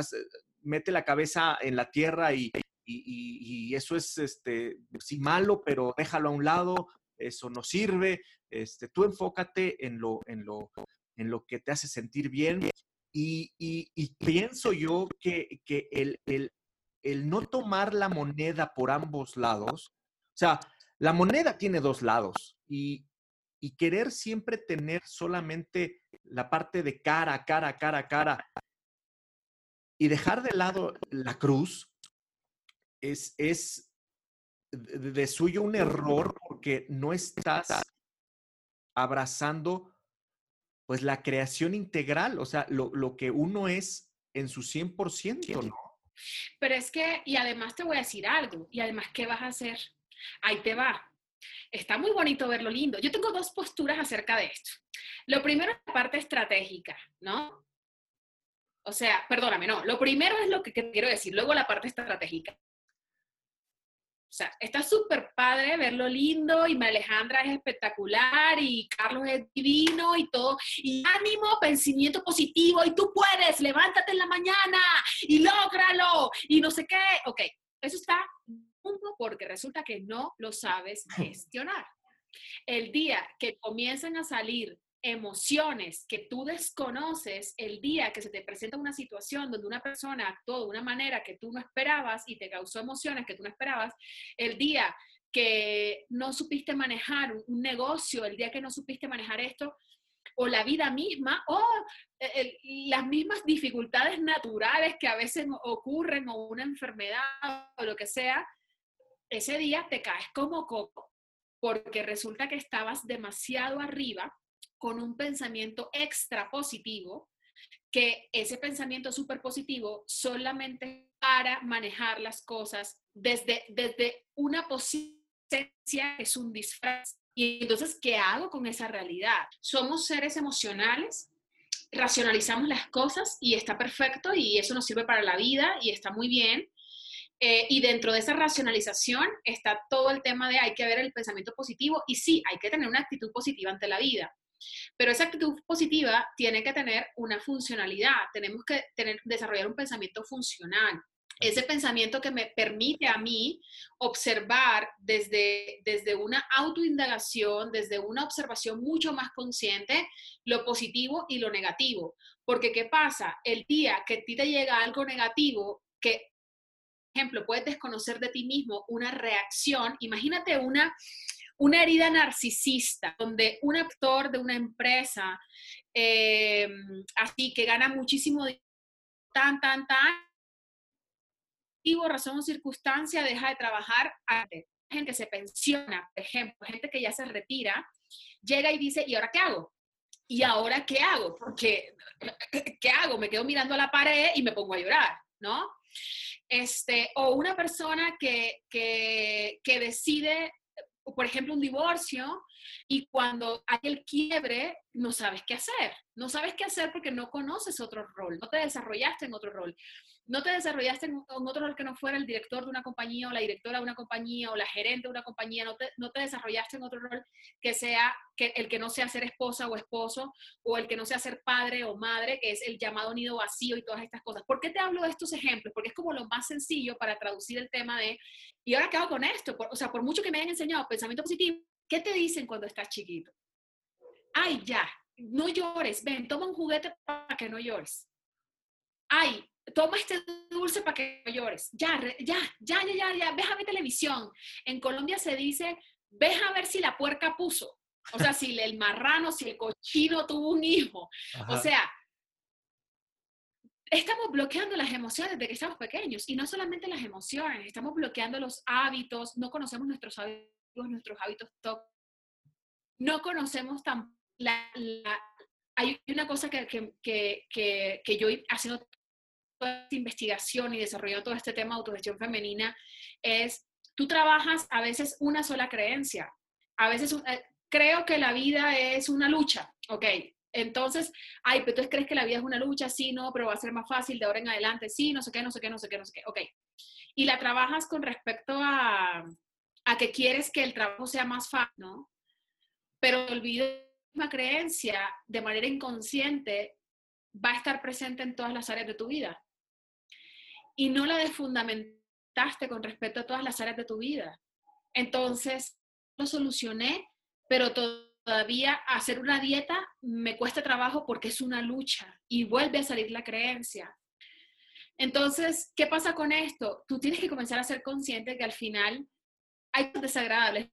mete la cabeza en la tierra y, y, y, eso es, este, sí, malo, pero déjalo a un lado, eso no sirve. Este, tú enfócate en lo, en lo, en lo que te hace sentir bien. Y, y pienso yo que, que el, el, el no tomar la moneda por ambos lados, o sea, la moneda tiene dos lados y, querer siempre tener solamente la parte de cara, cara, cara, cara y dejar de lado la cruz es, es de suyo un error porque no estás abrazando pues la creación integral, o sea, lo, lo que uno es en su 100%, ¿no? Pero es que, y además te voy a decir algo, y además, ¿qué vas a hacer? Ahí te va. Está muy bonito verlo lindo. Yo tengo dos posturas acerca de esto. Lo primero es la parte estratégica, ¿no? O sea, perdóname, no. Lo primero es lo que quiero decir, luego la parte estratégica. O sea, está súper padre verlo lindo y Alejandra es espectacular y Carlos es divino y todo. Y ánimo, pensamiento positivo y tú puedes, levántate en la mañana y lógralo y no sé qué. Ok, eso está porque resulta que no lo sabes gestionar. El día que comiencen a salir emociones que tú desconoces el día que se te presenta una situación donde una persona actuó de una manera que tú no esperabas y te causó emociones que tú no esperabas, el día que no supiste manejar un negocio, el día que no supiste manejar esto, o la vida misma, o eh, las mismas dificultades naturales que a veces ocurren, o una enfermedad, o lo que sea, ese día te caes como coco, porque resulta que estabas demasiado arriba con un pensamiento extra positivo, que ese pensamiento súper positivo solamente para manejar las cosas desde, desde una posición es un disfraz. Y entonces, ¿qué hago con esa realidad? Somos seres emocionales, racionalizamos las cosas y está perfecto y eso nos sirve para la vida y está muy bien. Eh, y dentro de esa racionalización está todo el tema de hay que ver el pensamiento positivo y sí, hay que tener una actitud positiva ante la vida. Pero esa actitud positiva tiene que tener una funcionalidad, tenemos que tener, desarrollar un pensamiento funcional ese pensamiento que me permite a mí observar desde, desde una autoindagación, desde una observación mucho más consciente, lo positivo y lo negativo. Porque ¿qué pasa? El día que a ti te llega algo negativo, que, ejemplo, puedes desconocer de ti mismo una reacción, imagínate una, una herida narcisista, donde un actor de una empresa, eh, así que gana muchísimo tan, tan, tan, razón o circunstancia deja de trabajar. Gente se pensiona, por ejemplo, gente que ya se retira, llega y dice, ¿y ahora qué hago? ¿Y ahora qué hago? Porque, ¿qué hago? Me quedo mirando a la pared y me pongo a llorar, ¿no? Este, o una persona que, que, que decide, por ejemplo, un divorcio y cuando hay el quiebre, no sabes qué hacer. No sabes qué hacer porque no conoces otro rol, no te desarrollaste en otro rol no te desarrollaste en, otro rol que no fuera el director de una compañía o la directora de una compañía o la gerente de una compañía, no te, no te desarrollaste en otro rol que sea que, el que no sea ser esposa o esposo o el que no sea ser padre o madre, que es el llamado nido vacío y todas estas cosas. ¿Por qué te hablo de estos ejemplos? Porque es como lo más sencillo para traducir el tema de, ¿y ahora qué hago con esto? o sea, por mucho que me hayan enseñado pensamiento positivo, ¿qué te dicen cuando estás chiquito? Ay, ya, no llores, ven, toma un juguete para que no llores. Ay, toma este dulce para que llores. Ya, ya, ya, ya, ya, ya, ves a ver televisión. En Colombia se dice, ves a ver si la puerca puso. O sea, si el marrano, si el cochino tuvo un hijo. O sea, estamos bloqueando las emociones desde que estamos pequeños. Y no solamente las emociones, estamos bloqueando los hábitos, no conocemos nuestros hábitos, nuestros hábitos No conocemos tan... hay una cosa que, que, que, que yo haciendo esta investigación y desarrollando todo este tema de autogestión femenina es, tú trabajas a veces una sola creencia, a veces eh, creo que la vida es una lucha, ok, entonces, ay, pero tú crees que la vida es una lucha, sí, no, pero va a ser más fácil de ahora en adelante, sí, no sé qué, no sé qué, no sé qué, no sé qué, ok. Y la trabajas con respecto a, a que quieres que el trabajo sea más fácil, ¿no? Pero olvido una creencia de manera inconsciente va a estar presente en todas las áreas de tu vida y no la desfundamentaste con respecto a todas las áreas de tu vida. Entonces, lo solucioné, pero todavía hacer una dieta me cuesta trabajo porque es una lucha y vuelve a salir la creencia. Entonces, ¿qué pasa con esto? Tú tienes que comenzar a ser consciente que al final hay desagradables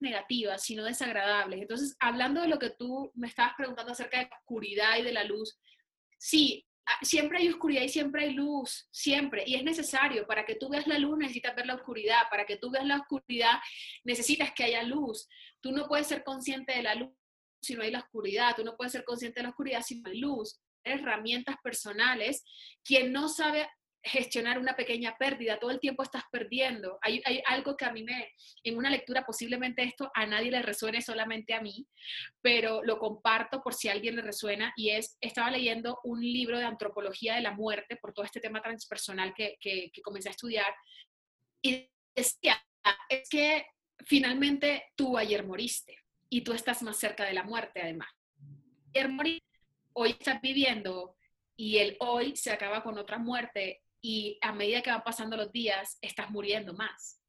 negativas, sino desagradables. Entonces, hablando de lo que tú me estabas preguntando acerca de la oscuridad y de la luz, sí, siempre hay oscuridad y siempre hay luz, siempre. Y es necesario, para que tú veas la luz necesitas ver la oscuridad, para que tú veas la oscuridad necesitas que haya luz. Tú no puedes ser consciente de la luz si no hay la oscuridad, tú no puedes ser consciente de la oscuridad si no hay luz. Herramientas personales. Quien no sabe gestionar una pequeña pérdida, todo el tiempo estás perdiendo. Hay, algo que a mí me, en una lectura posiblemente esto a nadie le resuene, solamente a mí, pero lo comparto por si a alguien le resuena y es, estaba leyendo un libro de antropología de la muerte por todo este tema transpersonal que, que, comencé a estudiar y decía, es que finalmente tú ayer moriste y tú estás más cerca de la muerte además. Ayer moriste, hoy estás viviendo y el hoy se acaba con otra muerte y a medida que van pasando los días, estás muriendo más.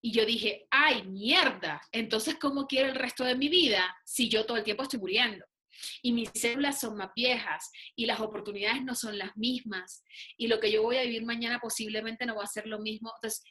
Y yo dije, ay, mierda, entonces ¿cómo quiero el resto de mi vida si yo todo el tiempo estoy muriendo? Y mis células son más viejas y las oportunidades no son las mismas y lo que yo voy a vivir mañana posiblemente no va a ser lo mismo. Entonces,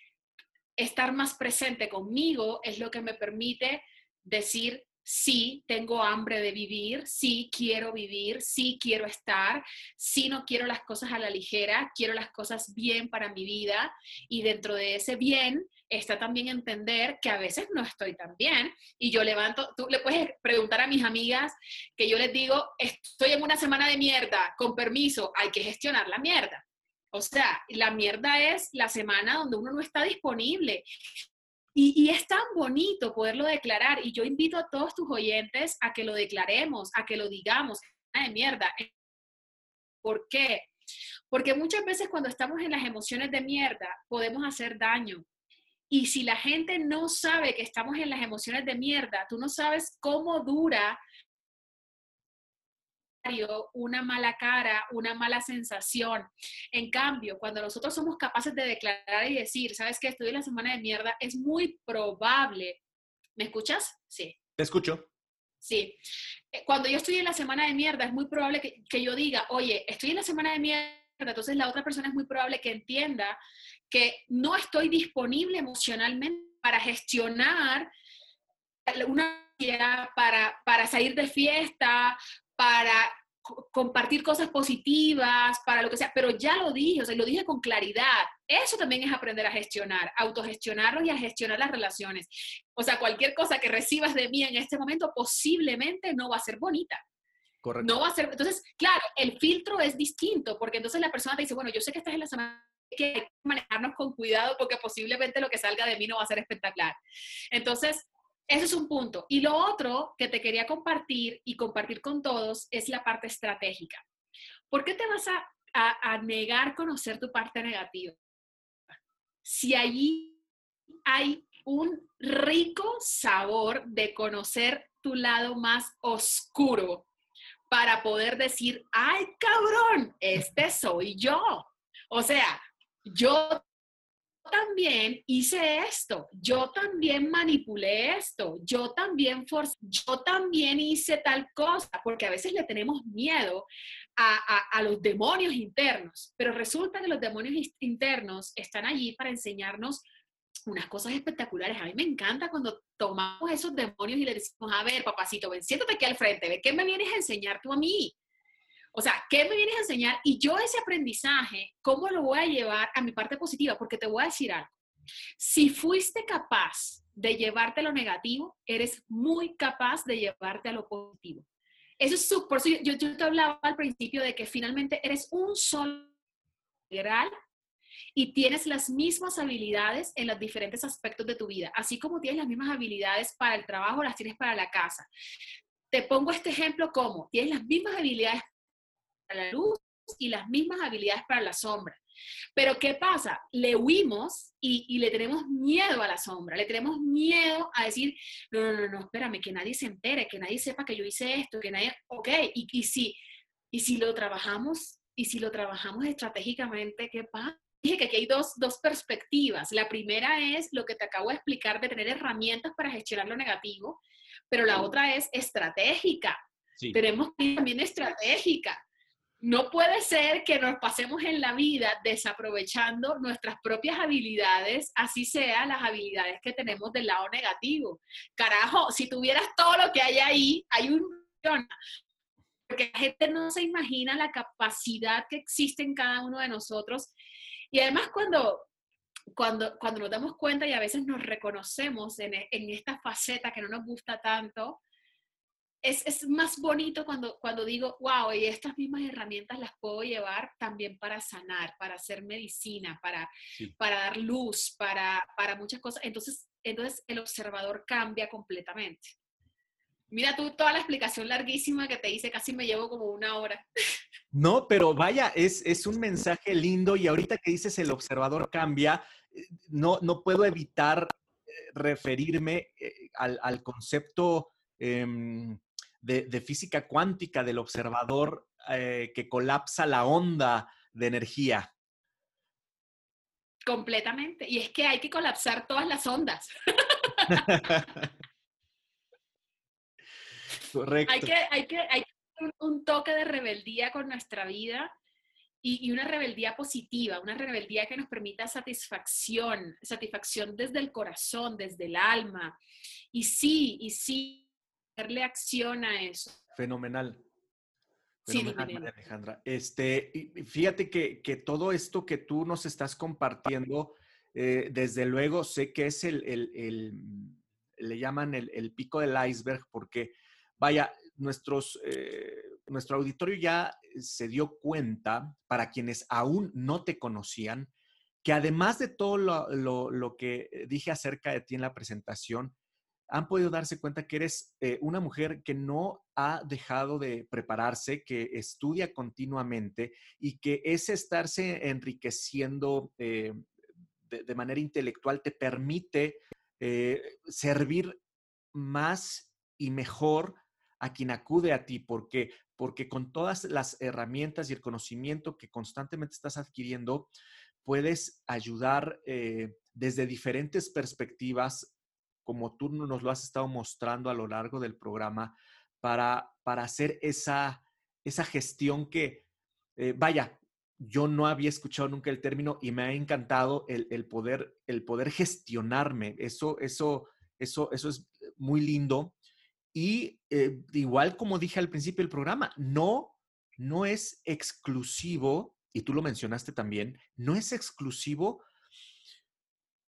estar más presente conmigo es lo que me permite decir, sí, tengo hambre de vivir, sí, quiero vivir, sí, quiero estar, sí, no quiero las cosas a la ligera, quiero las cosas bien para mi vida y dentro de ese bien está también entender que a veces no estoy tan bien y yo levanto, tú le puedes preguntar a mis amigas que yo les digo, estoy en una semana de mierda, con permiso, hay que gestionar la mierda. O sea, la mierda es la semana donde uno no está disponible. Y, es tan bonito poderlo declarar. Y yo invito a todos tus oyentes a que lo declaremos, a que lo digamos. de mierda. ¿Por qué? Porque muchas veces cuando estamos en las emociones de mierda podemos hacer daño. Y si la gente no sabe que estamos en las emociones de mierda, tú no sabes cómo dura una mala cara, una mala sensación. En cambio, cuando nosotros somos capaces de declarar y decir, ¿sabes qué? Estoy en la semana de mierda, es muy probable. ¿Me escuchas? Sí. Te escucho. Sí. Eh, cuando yo estoy en la semana de mierda, es muy probable que, que yo diga, oye, estoy en la semana de mierda, entonces la otra persona es muy probable que entienda que no estoy disponible emocionalmente para gestionar una para, para salir de fiesta, para compartir cosas positivas, para lo que sea, pero ya lo dije, o sea, lo dije con claridad. Eso también es aprender a gestionar, autogestionarlos y a gestionar las relaciones. O sea, cualquier cosa que recibas de mí en este momento posiblemente no va a ser bonita. Correcto. No va a ser, entonces, claro, el filtro es distinto, porque entonces la persona te dice, bueno, yo sé que estás en la semana que hay que manejarnos con cuidado porque posiblemente lo que salga de mí no va a ser espectacular. Entonces, ese es un punto. Y lo otro que te quería compartir y compartir con todos es la parte estratégica. ¿Por qué te vas a, a, negar conocer tu parte negativa? Si allí hay un rico sabor de conocer tu lado más oscuro para poder decir, ay cabrón, este soy yo. O sea, yo también hice esto, yo también manipulé esto, yo también forcé, yo también hice tal cosa, porque a veces le tenemos miedo a, los demonios internos, pero resulta que los demonios internos están allí para enseñarnos unas cosas espectaculares. A mí me encanta cuando tomamos esos demonios y le decimos, a ver, papacito, ven, siéntate aquí al frente, ve, ¿qué me vienes a enseñar tú a mí? O sea, ¿qué me vienes a enseñar? Y yo ese aprendizaje, ¿cómo lo voy a llevar a mi parte positiva? Porque te voy a decir algo. Si fuiste capaz de llevarte lo negativo, eres muy capaz de llevarte a lo positivo. Eso es por eso yo, yo te hablaba al principio de que finalmente eres un solo integral y tienes las mismas habilidades en los diferentes aspectos de tu vida, así como tienes las mismas habilidades para el trabajo, las tienes para la casa. Te pongo este ejemplo como tienes las mismas habilidades la luz y las mismas habilidades para la sombra. Pero ¿qué pasa? Le huimos y, le tenemos miedo a la sombra, le tenemos miedo a decir, no, no, no, no, espérame, que nadie se entere, que nadie sepa que yo hice esto, que nadie, ok, y, y, si, y si lo trabajamos, y si lo trabajamos estratégicamente, ¿qué pasa? Dije que aquí hay dos, dos perspectivas. La primera es lo que te acabo de explicar de tener herramientas para gestionar lo negativo, pero la otra es estratégica. Tenemos también estratégica. No puede ser que nos pasemos en la vida desaprovechando nuestras propias habilidades, así sea las habilidades que tenemos del lado negativo. Carajo, si tuvieras todo lo que hay ahí, hay un... Porque la gente no se imagina la capacidad que existe en cada uno de nosotros. Y además cuando, cuando, cuando nos damos cuenta y a veces nos reconocemos en, en esta faceta que no nos gusta tanto, es, más bonito cuando, cuando digo, wow, y estas mismas herramientas las puedo llevar también para sanar, para hacer medicina, para, para dar luz, para, para muchas cosas. Entonces, entonces el observador cambia completamente. Mira tú toda la explicación larguísima que te hice, casi me llevo como una hora. No, pero vaya, es, es un mensaje lindo y ahorita que dices el observador cambia, eh, no, no puedo evitar eh, referirme eh, al, al concepto em, de, física cuántica del observador eh, que colapsa la onda de energía. Completamente. Y es que hay que colapsar todas las ondas. Correcto. Hay que, hay que, hay un, toque de rebeldía con nuestra vida y, una rebeldía positiva, una rebeldía que nos permita satisfacción, satisfacción desde el corazón, desde el alma. Y sí, y sí, darle acción a eso. Fenomenal. Fenomenal, María Alejandra. Este, fíjate que, que, todo esto que tú nos estás compartiendo, eh, desde luego sé que es el, el, el le llaman el, el, pico del iceberg, porque, vaya, nuestros, eh, nuestro auditorio ya se dio cuenta, para quienes aún no te conocían, que además de todo lo, que dije acerca de ti en la presentación, han podido darse cuenta que eres eh, una mujer que no ha dejado de prepararse, que estudia continuamente y que ese estarse enriqueciendo eh, de, manera intelectual te permite eh, servir más y mejor a quien acude a ti, porque, porque con todas las herramientas y el conocimiento que constantemente estás adquiriendo, puedes ayudar desde diferentes perspectivas, como tú nos lo has estado mostrando a lo largo del programa, para, para hacer esa, esa gestión que, eh, vaya, yo no había escuchado nunca el término y me ha encantado el, el, poder, el poder gestionarme. Eso, eso, eso, eso es muy lindo y eh, igual como dije al principio del programa, no, no es exclusivo, y tú lo mencionaste también, no es exclusivo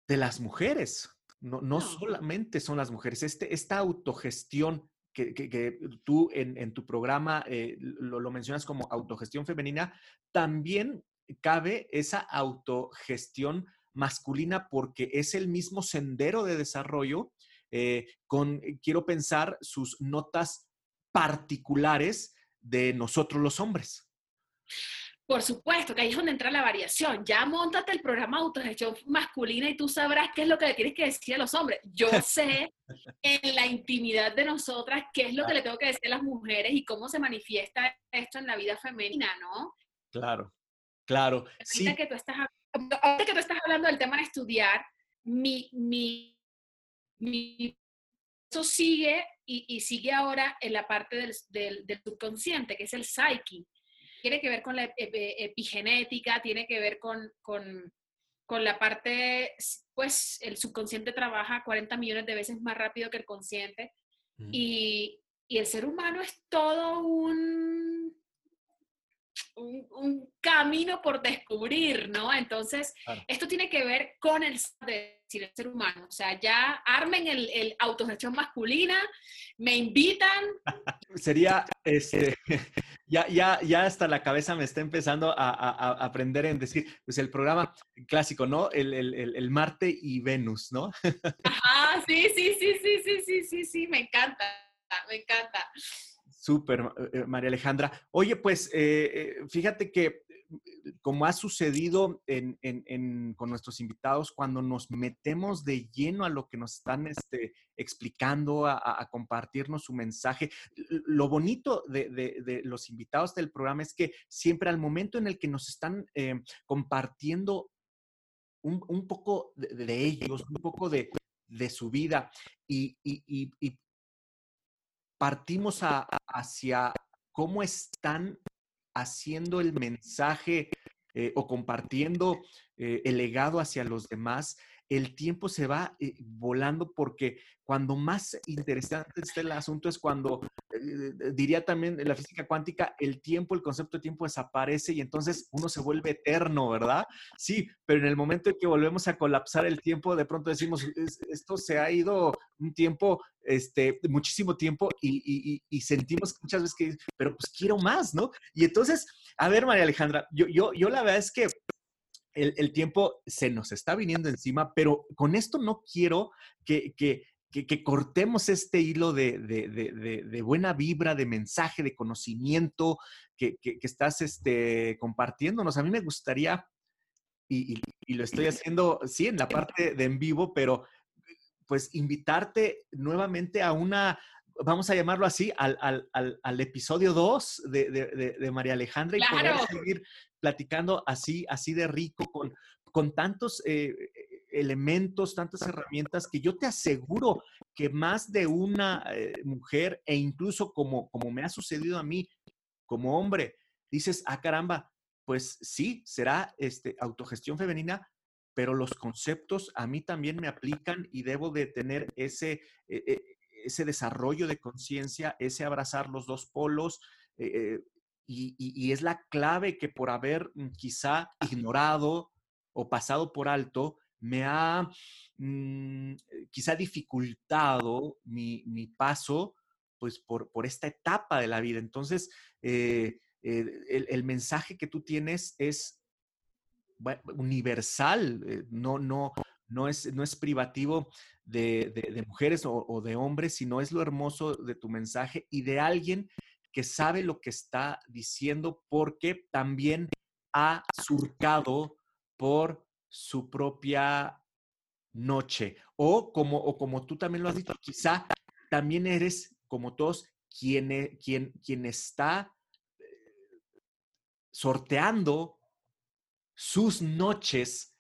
de las mujeres. No, no, solamente son las mujeres. Este, esta autogestión que, que, tú en, en, tu programa eh, lo, lo mencionas como autogestión femenina, también cabe esa autogestión masculina porque es el mismo sendero de desarrollo eh, con, eh, quiero pensar, sus notas particulares de nosotros los hombres. Por supuesto, que ahí es donde entra la variación. Ya montate el programa de autogestión masculina y tú sabrás qué es lo que le tienes que decir a los hombres. Yo sé en la intimidad de nosotras qué es lo que le tengo que decir a las mujeres y cómo se manifiesta esto en la vida femenina, ¿no? Claro, claro. Ahorita, que, tú estás, ahorita que tú estás hablando del tema de estudiar, mi, mi eso sigue y, sigue ahora en la parte del, subconsciente, que es el psyche. Tiene que ver con la epigenética, tiene que ver con, la parte, pues el subconsciente trabaja 40 millones de veces más rápido que el consciente. Y, y el ser humano es todo un un, camino por descubrir, ¿no? Entonces, esto tiene que ver con el, ser humano. O sea, ya armen el, el autogestión masculina, me invitan. Sería, este, ya, ya, ya hasta la cabeza me está empezando a, aprender en decir, pues el programa clásico, ¿no? El, el, Marte y Venus, ¿no? Ajá, sí, sí, sí, sí, sí, sí, sí, sí, me encanta, me encanta. Súper, eh, eh, María Alejandra. Oye, pues eh, fíjate que como ha sucedido con nuestros invitados, cuando nos metemos de lleno a lo que nos están este, explicando, a, compartirnos su mensaje, lo bonito de, los invitados del programa es que siempre al momento en el que nos están compartiendo un, poco de, ellos, un poco de, su vida y, partimos hacia cómo están haciendo el mensaje eh, o compartiendo eh, el legado hacia los demás, el tiempo se va eh, volando porque cuando más interesante está el asunto es cuando, diría también en la física cuántica, el tiempo, el concepto de tiempo desaparece y entonces uno se vuelve eterno, ¿verdad? Sí, pero en el momento en que volvemos a colapsar el tiempo, de pronto decimos, esto se ha ido un tiempo, este, muchísimo tiempo y, y sentimos muchas veces que, pero pues quiero más, ¿no? Y entonces, a ver, María Alejandra, yo, yo, yo la verdad es que el, tiempo se nos está viniendo encima, pero con esto no quiero que, cortemos este hilo de, buena vibra, de mensaje, de conocimiento que, estás este, compartiéndonos. A mí me gustaría, y, lo estoy haciendo, sí, en la parte de en vivo, pero pues invitarte nuevamente a una, vamos a llamarlo así, al, episodio 2 de, María Alejandra y poder seguir platicando así, así de rico, con, con tantos eh, elementos, tantas herramientas que yo te aseguro que más de una eh, mujer e incluso como, como me ha sucedido a mí como hombre, dices, ah, caramba, pues sí, será este, autogestión femenina, pero los conceptos a mí también me aplican y debo de tener ese, e, e, ese desarrollo de conciencia, ese abrazar los dos polos. Eh, y, es la clave que por haber mm, quizá ignorado o pasado por alto, me ha mm, quizá dificultado mi, paso pues por, por, esta etapa de la vida. Entonces, eh, eh, el, mensaje que tú tienes es universal, eh, no, no, no, es, no es privativo de, mujeres o, de hombres, sino es lo hermoso de tu mensaje y de alguien que sabe lo que está diciendo porque también ha surcado por su propia noche. O como, o como tú también lo has dicho, quizá también eres, como todos, quien, e, quien, quien está sorteando sus noches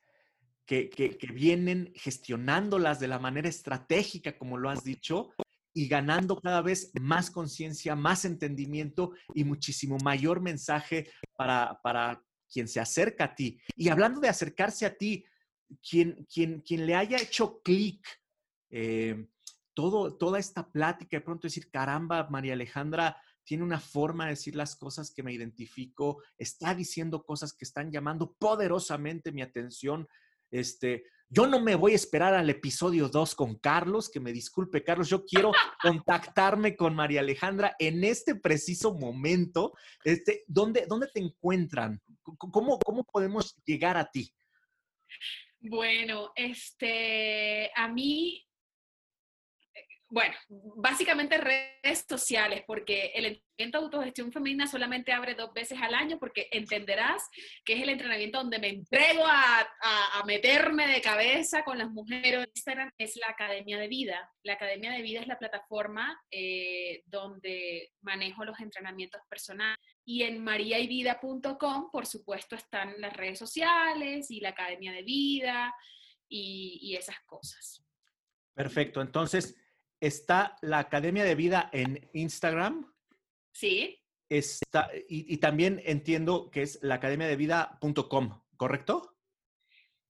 que, vienen gestionándolas de la manera estratégica, como lo has dicho, y ganando cada vez más conciencia, más entendimiento y muchísimo mayor mensaje para, para quien se acerca a ti. Y hablando de acercarse a ti, quien, quien, quien le haya hecho clic, eh, todo, toda esta plática, de pronto decir, caramba, María Alejandra tiene una forma de decir las cosas que me identifico, está diciendo cosas que están llamando poderosamente mi atención. Este, yo no me voy a esperar al episodio 2 con Carlos, que me disculpe, Carlos, yo quiero contactarme con María Alejandra en este preciso momento. Este, ¿dónde, ¿Dónde te encuentran? ¿Cómo, ¿Cómo podemos llegar a ti? Bueno, este, a mí bueno, básicamente redes sociales, porque el entrenamiento de autogestión femenina solamente abre dos veces al año, porque entenderás que es el entrenamiento donde me entrego a, meterme de cabeza con las mujeres. Instagram es la Academia de Vida. La Academia de Vida es la plataforma eh, donde manejo los entrenamientos personales. Y en mariayvida.com, por supuesto, están las redes sociales y la Academia de Vida y, y esas cosas. Perfecto. Entonces, está la Academia de Vida en Instagram. Sí. Está, y, también entiendo que es la academia de vida.com, ¿correcto?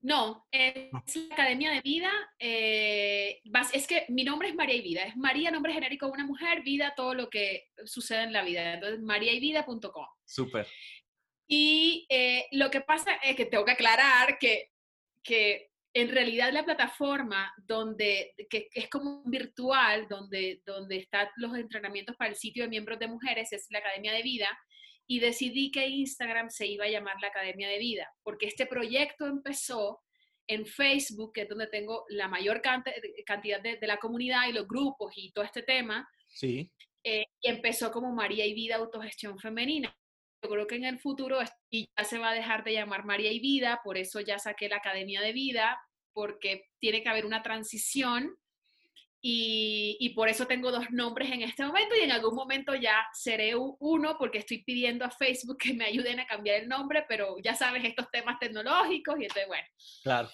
No, es la Academia de Vida. Eh, es que mi nombre es María y Vida. Es María, nombre genérico de una mujer, vida, todo lo que sucede en la vida. Entonces, mariayvida.com. Súper. Y eh, lo que pasa es que tengo que aclarar que, que en realidad la plataforma donde, que es como virtual, donde, donde están los entrenamientos para el sitio de miembros de mujeres, es la Academia de Vida, y decidí que Instagram se iba a llamar la Academia de Vida, porque este proyecto empezó en Facebook, que es donde tengo la mayor cantidad de, la comunidad y los grupos y todo este tema. Sí. Eh, y empezó como María y Vida Autogestión Femenina. Yo creo que en el futuro y ya se va a dejar de llamar María y Vida, por eso ya saqué la Academia de Vida, porque tiene que haber una transición y, y, por eso tengo dos nombres en este momento y en algún momento ya seré uno porque estoy pidiendo a Facebook que me ayuden a cambiar el nombre, pero ya sabes estos temas tecnológicos y entonces bueno. Claro.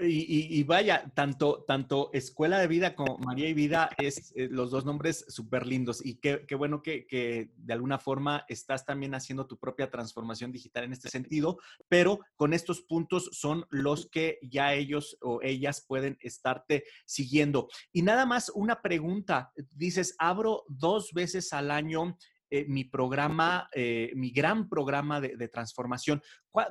Y, vaya, tanto, tanto Escuela de Vida como María y Vida es eh, los dos nombres súper lindos. Y qué, bueno que, de alguna forma estás también haciendo tu propia transformación digital en este sentido, pero con estos puntos son los que ya ellos o ellas pueden estarte siguiendo. Y nada más una pregunta. Dices, abro dos veces al año eh, mi programa, eh, mi gran programa de, transformación.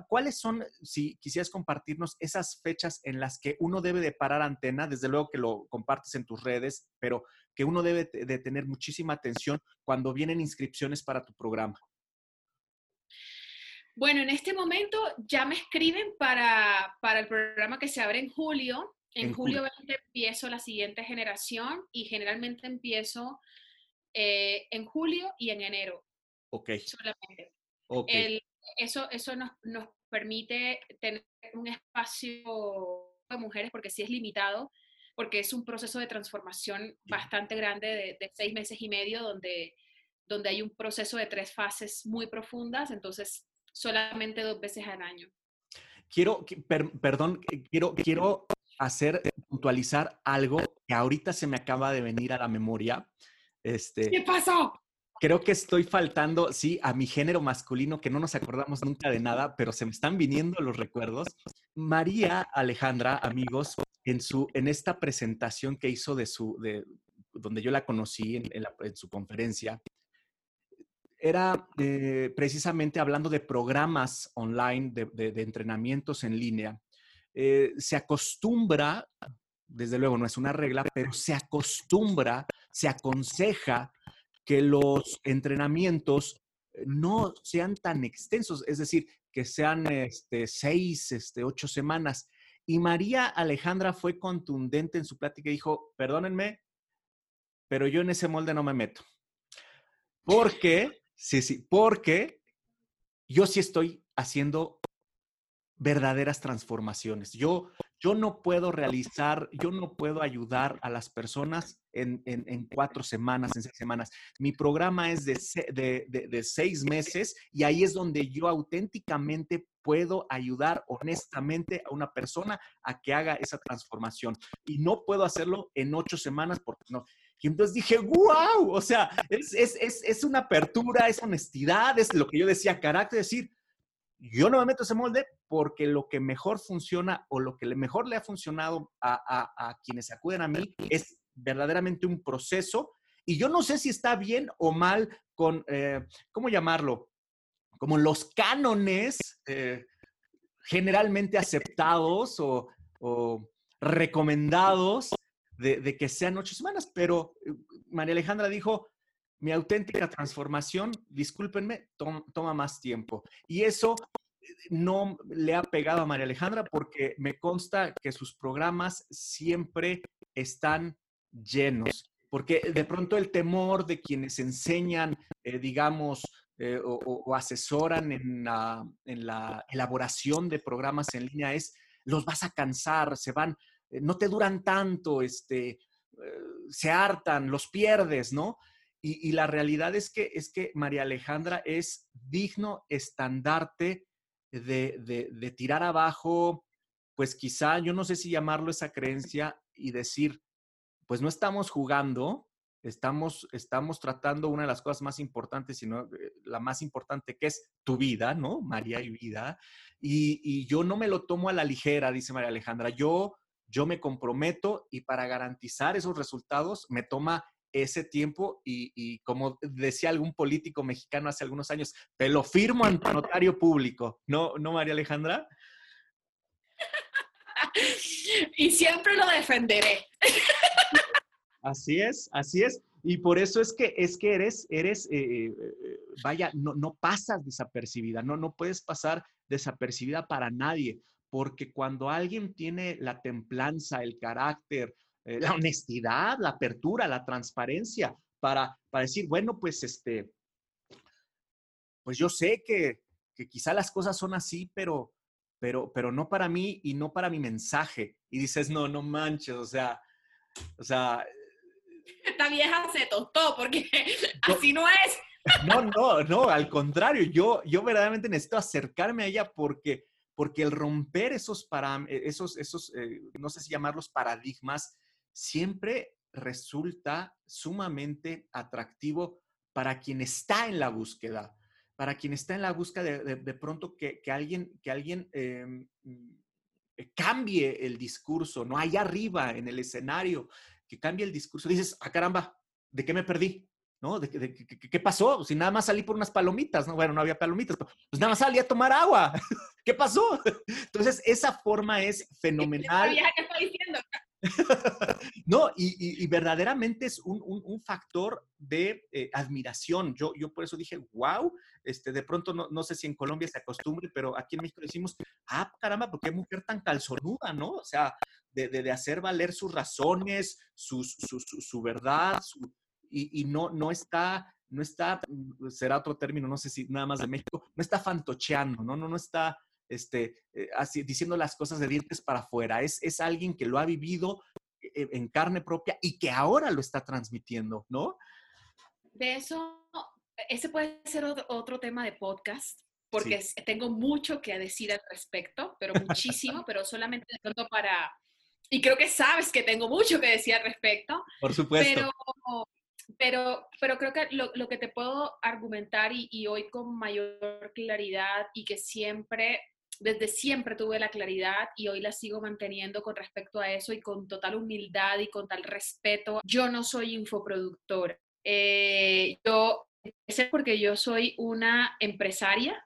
¿Cuáles son, si quisieras compartirnos, esas fechas en las que uno debe de parar antena? Desde luego que lo compartes en tus redes, pero que uno debe de tener muchísima atención cuando vienen inscripciones para tu programa. Bueno, en este momento ya me escriben para, para el programa que se abre en julio. En, julio, julio empiezo la siguiente generación y generalmente empiezo eh, en julio y en enero. Ok. Solamente. eso eso nos, nos, permite tener un espacio de mujeres porque sí es limitado, porque es un proceso de transformación bastante grande de, de, seis meses y medio donde, donde hay un proceso de tres fases muy profundas, entonces solamente dos veces al año. Quiero, perdón, quiero, quiero hacer, puntualizar algo que ahorita se me acaba de venir a la memoria. Este, ¿Qué pasó? creo que estoy faltando, sí, a mi género masculino, que no nos acordamos nunca de nada, pero se me están viniendo los recuerdos. María Alejandra, amigos, en, su, en esta presentación que hizo de su, de, donde yo la conocí en, su conferencia, era eh, precisamente hablando de programas online, de, entrenamientos en línea. Eh, se acostumbra, desde luego no es una regla, pero se acostumbra, se aconseja que los entrenamientos eh, no sean tan extensos, es decir, que sean este, seis, este, ocho semanas. Y María Alejandra fue contundente en su plática y dijo, perdónenme, pero yo en ese molde no me meto. Porque, sí, sí, porque yo sí estoy haciendo verdaderas transformaciones. Yo, yo no puedo realizar, yo no puedo ayudar a las personas en, cuatro semanas, en seis semanas. Mi programa es de, de, seis meses y ahí es donde yo auténticamente puedo ayudar honestamente a una persona a que haga esa transformación. Y no puedo hacerlo en ocho semanas porque no. Y entonces dije, wow, o sea, es, es, es, es, una apertura, es honestidad, es lo que yo decía, carácter, decir, yo no me meto ese molde porque lo que mejor funciona o lo que mejor le ha funcionado a, a, quienes acuden a mí es verdaderamente un proceso. Y yo no sé si está bien o mal con, eh, ¿cómo llamarlo? Como los cánones eh, generalmente aceptados o, o recomendados de, que sean ocho semanas, pero eh, María Alejandra dijo, mi auténtica transformación, discúlpenme, toma más tiempo. Y eso eh, no le ha pegado a María Alejandra porque me consta que sus programas siempre están llenos, porque de pronto el temor de quienes enseñan, eh, digamos, o, asesoran en la, elaboración de programas en línea es, los vas a cansar, se van, eh, no te duran tanto, este, eh, se hartan, los pierdes, ¿no? Y, la realidad es que, es que María Alejandra es digno estandarte de, de, tirar abajo, pues quizá, yo no sé si llamarlo esa creencia y decir, pues no estamos jugando, estamos, estamos tratando una de las cosas más importantes, sino eh, la más importante que es tu vida, ¿no? María y vida. Y, y, yo no me lo tomo a la ligera, dice María Alejandra. Yo yo me comprometo y para garantizar esos resultados me toma ese tiempo y, como decía algún político mexicano hace algunos años, te lo firmo ante notario público, ¿no, no María Alejandra? y siempre lo defenderé. Así es, así es. Y por eso es que, es que eres, eres eh, eh, vaya, no, no pasas desapercibida, no, no puedes pasar desapercibida para nadie porque cuando alguien tiene la templanza, el carácter, eh, la honestidad, la apertura, la transparencia para, para decir, bueno, pues este, pues yo sé que, que quizá las cosas son así, pero, pero, pero no para mí y no para mi mensaje. Y dices, no, no manches, o sea, o sea... Esta vieja se tostó porque así no es. No, no, no, al contrario, yo, yo verdaderamente necesito acercarme a ella porque porque el romper esos, para, eh, esos, esos eh, no sé si llamarlos paradigmas, siempre resulta sumamente atractivo para quien está en la búsqueda, para quien está en la búsqueda de, pronto que, alguien, que alguien em, eh, cambie el discurso, no allá arriba en el escenario, que cambie el discurso. Dices, ah, caramba, ¿de qué me perdí? ¿no? ¿De, qué pasó? Si nada más salí por unas palomitas, ¿no? Bueno, no había palomitas, pues nada más salí a tomar agua. ¿Qué pasó? Entonces, esa forma es fenomenal. ¿Qué está diciendo? no, y, verdaderamente es un, factor de eh, admiración. Yo, yo por eso dije, wow, este, de pronto no, no, sé si en Colombia se acostumbre, pero aquí en México decimos, ah, caramba, ¿por qué mujer tan calzonuda, no? O sea, de, de, hacer valer sus razones, su, su, su verdad, su, y, no, no está, no está, será otro término, no sé si nada más de México, no está fantocheando, no, no, no está este, eh, así, diciendo las cosas de dientes para afuera. Es, es alguien que lo ha vivido eh, en carne propia y que ahora lo está transmitiendo, ¿no? De eso, ese puede ser otro, tema de podcast, porque tengo mucho que decir al respecto, pero muchísimo, pero solamente de pronto para... Y creo que sabes que tengo mucho que decir al respecto. Por supuesto. Pero pero, pero creo que lo, lo que te puedo argumentar y, y, hoy con mayor claridad y que siempre, desde siempre tuve la claridad y hoy la sigo manteniendo con respecto a eso y con total humildad y con tal respeto, yo no soy infoproductora. Eh, yo es porque yo soy una empresaria,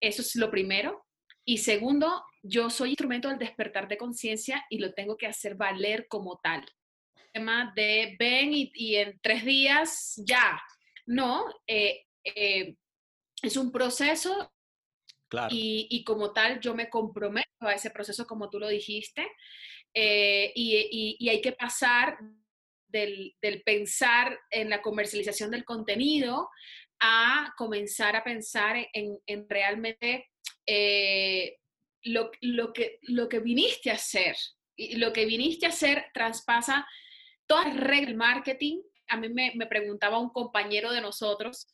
eso es lo primero. Y segundo, yo soy instrumento del despertar de conciencia y lo tengo que hacer valer como tal. Tema de ven y, en tres días ya. No, eh, eh, es un proceso claro. y, como tal yo me comprometo a ese proceso como tú lo dijiste eh, y, y, hay que pasar del, del, pensar en la comercialización del contenido a comenzar a pensar en, en realmente eh, lo, lo, que, lo que viniste a hacer. Y lo que viniste a hacer traspasa todas las reglas del marketing. A mí me, me, preguntaba un compañero de nosotros,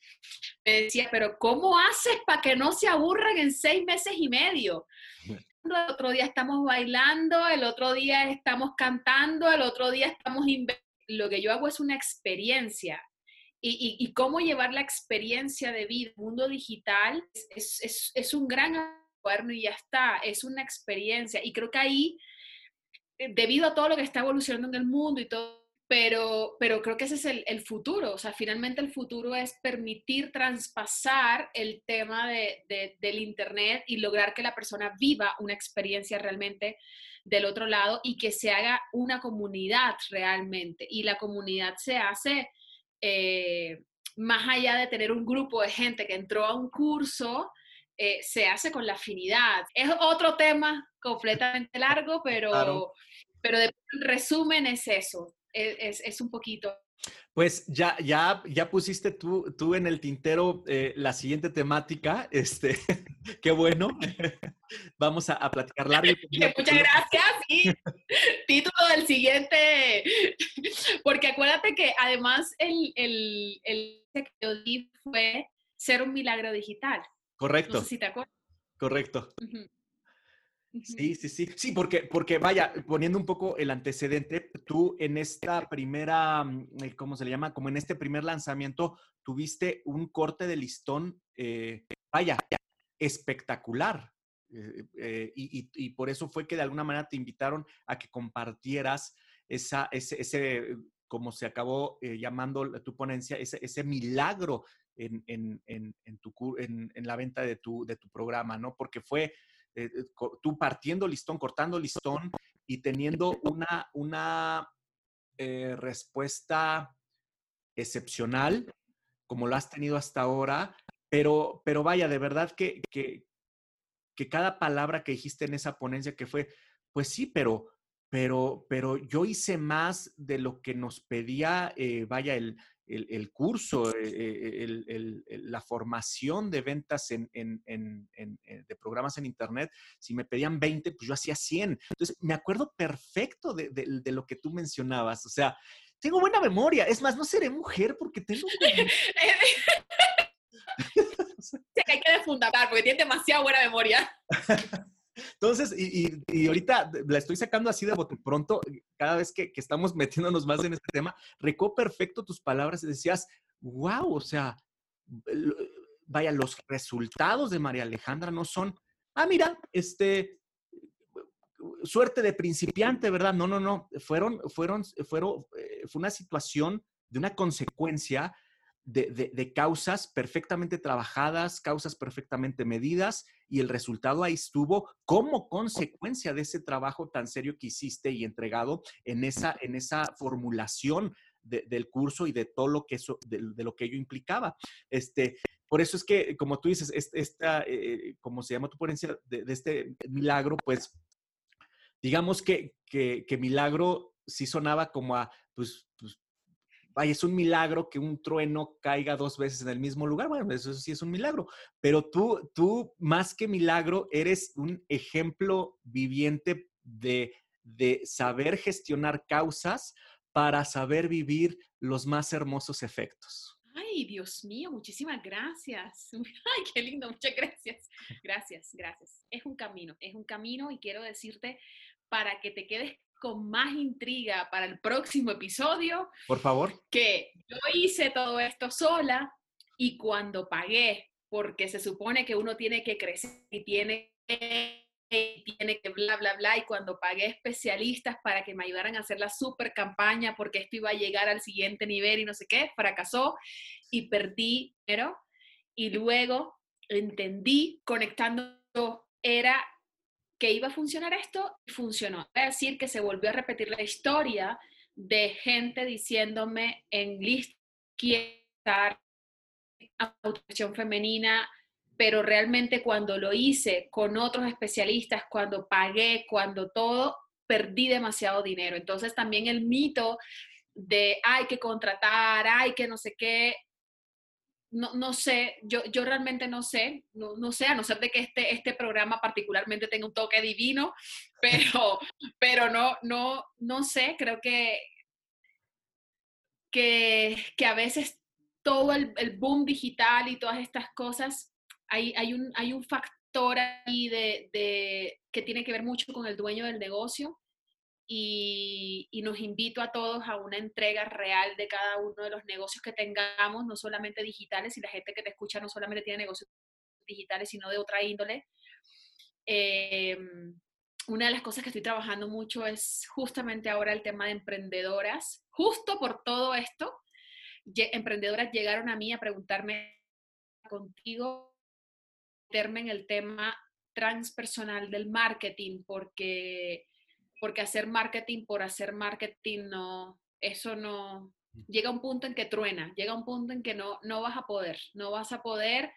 me decía, pero ¿cómo haces para que no se aburran en seis meses y medio? El otro día estamos bailando, el otro día estamos cantando, el otro día estamos... Lo que yo hago es una experiencia y, y, cómo llevar la experiencia de vida mundo digital es, es, es un gran cuaderno y ya está, es una experiencia. Y creo que ahí, eh, debido a todo lo que está evolucionando en el mundo y todo, pero, pero creo que ese es el, el futuro. O sea, finalmente el futuro es permitir traspasar el tema de, de, del Internet y lograr que la persona viva una experiencia realmente del otro lado y que se haga una comunidad realmente. Y la comunidad se hace eh, más allá de tener un grupo de gente que entró a un curso, eh, se hace con la afinidad. Es otro tema completamente largo, pero, pero de resumen es eso, es, es un poquito pues ya, ya, ya pusiste tú, tú en el tintero eh, la siguiente temática. Este, qué bueno. Vamos a, a platicar largo. Muchas gracias. Y título del siguiente. Porque acuérdate que además el, el, el que yo di fue ser un milagro digital. Correcto. No sé si te acuerdas. Correcto. Sí, sí, sí. Sí, porque, porque vaya, poniendo un poco el antecedente, tú en esta primera, mm, eh, ¿cómo se le llama? Como en este primer lanzamiento, tuviste un corte de listón, eh, vaya, espectacular. Eh, y, y, por eso fue que de alguna manera te invitaron a que compartieras esa, ese, ese como se acabó llamando tu ponencia, ese, ese milagro en, en, en, en la venta de tu, de tu programa, ¿no? Porque fue eh, eh, tú partiendo listón, cortando listón y teniendo una, una eh, respuesta excepcional, como lo has tenido hasta ahora, pero, pero vaya, de verdad que, que, que cada palabra que dijiste en esa ponencia que fue, pues sí, pero, pero, pero yo hice más de lo que nos pedía, vaya, el, el, curso, eh, eh, la formación de ventas en, de programas en Internet, si me pedían 20, pues yo hacía 100. Entonces, me acuerdo perfecto de, lo que tú mencionabas. O sea, tengo buena memoria. Es más, no seré mujer porque tengo... hay que defundamentar porque tiene demasiada buena memoria. Entonces, y, y, ahorita la estoy sacando así de bote pronto, cada vez que, que, estamos metiéndonos más en este tema, recó perfecto tus palabras y decías, wow, o sea, vaya, los resultados de María Alejandra no son, ah, mira, este, suerte de principiante, ¿verdad? No, no, no, fueron, fueron, fueron, eh, fue una situación de una consecuencia de, causas perfectamente trabajadas, causas perfectamente medidas y el resultado ahí estuvo como consecuencia de ese trabajo tan serio que hiciste y entregado en esa, en esa formulación del curso y de todo lo que eso, de, lo que ello implicaba. Este, por eso es que, como tú dices, esta, eh, como se llama tu ponencia de, este milagro, pues digamos que, que, que milagro sí sonaba como a, pues, pues es un milagro que un trueno caiga dos veces en el mismo lugar. Bueno, eso sí es un milagro. Pero tú, tú más que milagro, eres un ejemplo viviente de, de saber gestionar causas para saber vivir los más hermosos efectos. Ay, Dios mío, muchísimas gracias. Ay, qué lindo, muchas gracias. Gracias, gracias. Es un camino, es un camino y quiero decirte para que te quedes con más intriga para el próximo episodio. Por favor. Que yo hice todo esto sola y cuando pagué, porque se supone que uno tiene que crecer y tiene que tiene que bla, bla, bla, y cuando pagué especialistas para que me ayudaran a hacer la super campaña porque esto iba a llegar al siguiente nivel y no sé qué, fracasó y perdí dinero. Y luego entendí, conectando, era que iba a funcionar esto y funcionó. Es decir, que se volvió a repetir la historia de gente diciéndome en lista, quiero estar femenina, pero realmente cuando lo hice con otros especialistas, cuando pagué, cuando todo, perdí demasiado dinero. Entonces también el mito de hay que contratar, hay que no sé qué, no, no sé, yo, yo realmente no sé, no, no, sé, a no ser de que este, este programa particularmente tenga un toque divino, pero, pero no, no, no sé, creo que, que, que a veces todo el, el boom digital y todas estas cosas hay, un, hay un factor ahí de, que tiene que ver mucho con el dueño del negocio y, y, nos invito a todos a una entrega real de cada uno de los negocios que tengamos, no solamente digitales, y la gente que te escucha no solamente tiene negocios digitales, sino de otra índole. Em, una de las cosas que estoy trabajando mucho es justamente ahora el tema de emprendedoras. Justo por todo esto, emprendedoras llegaron a mí a preguntarme contigo meterme en el tema transpersonal del marketing, porque, porque hacer marketing por hacer marketing no, eso no, llega un punto en que truena, llega un punto en que no, no vas a poder, no vas a poder.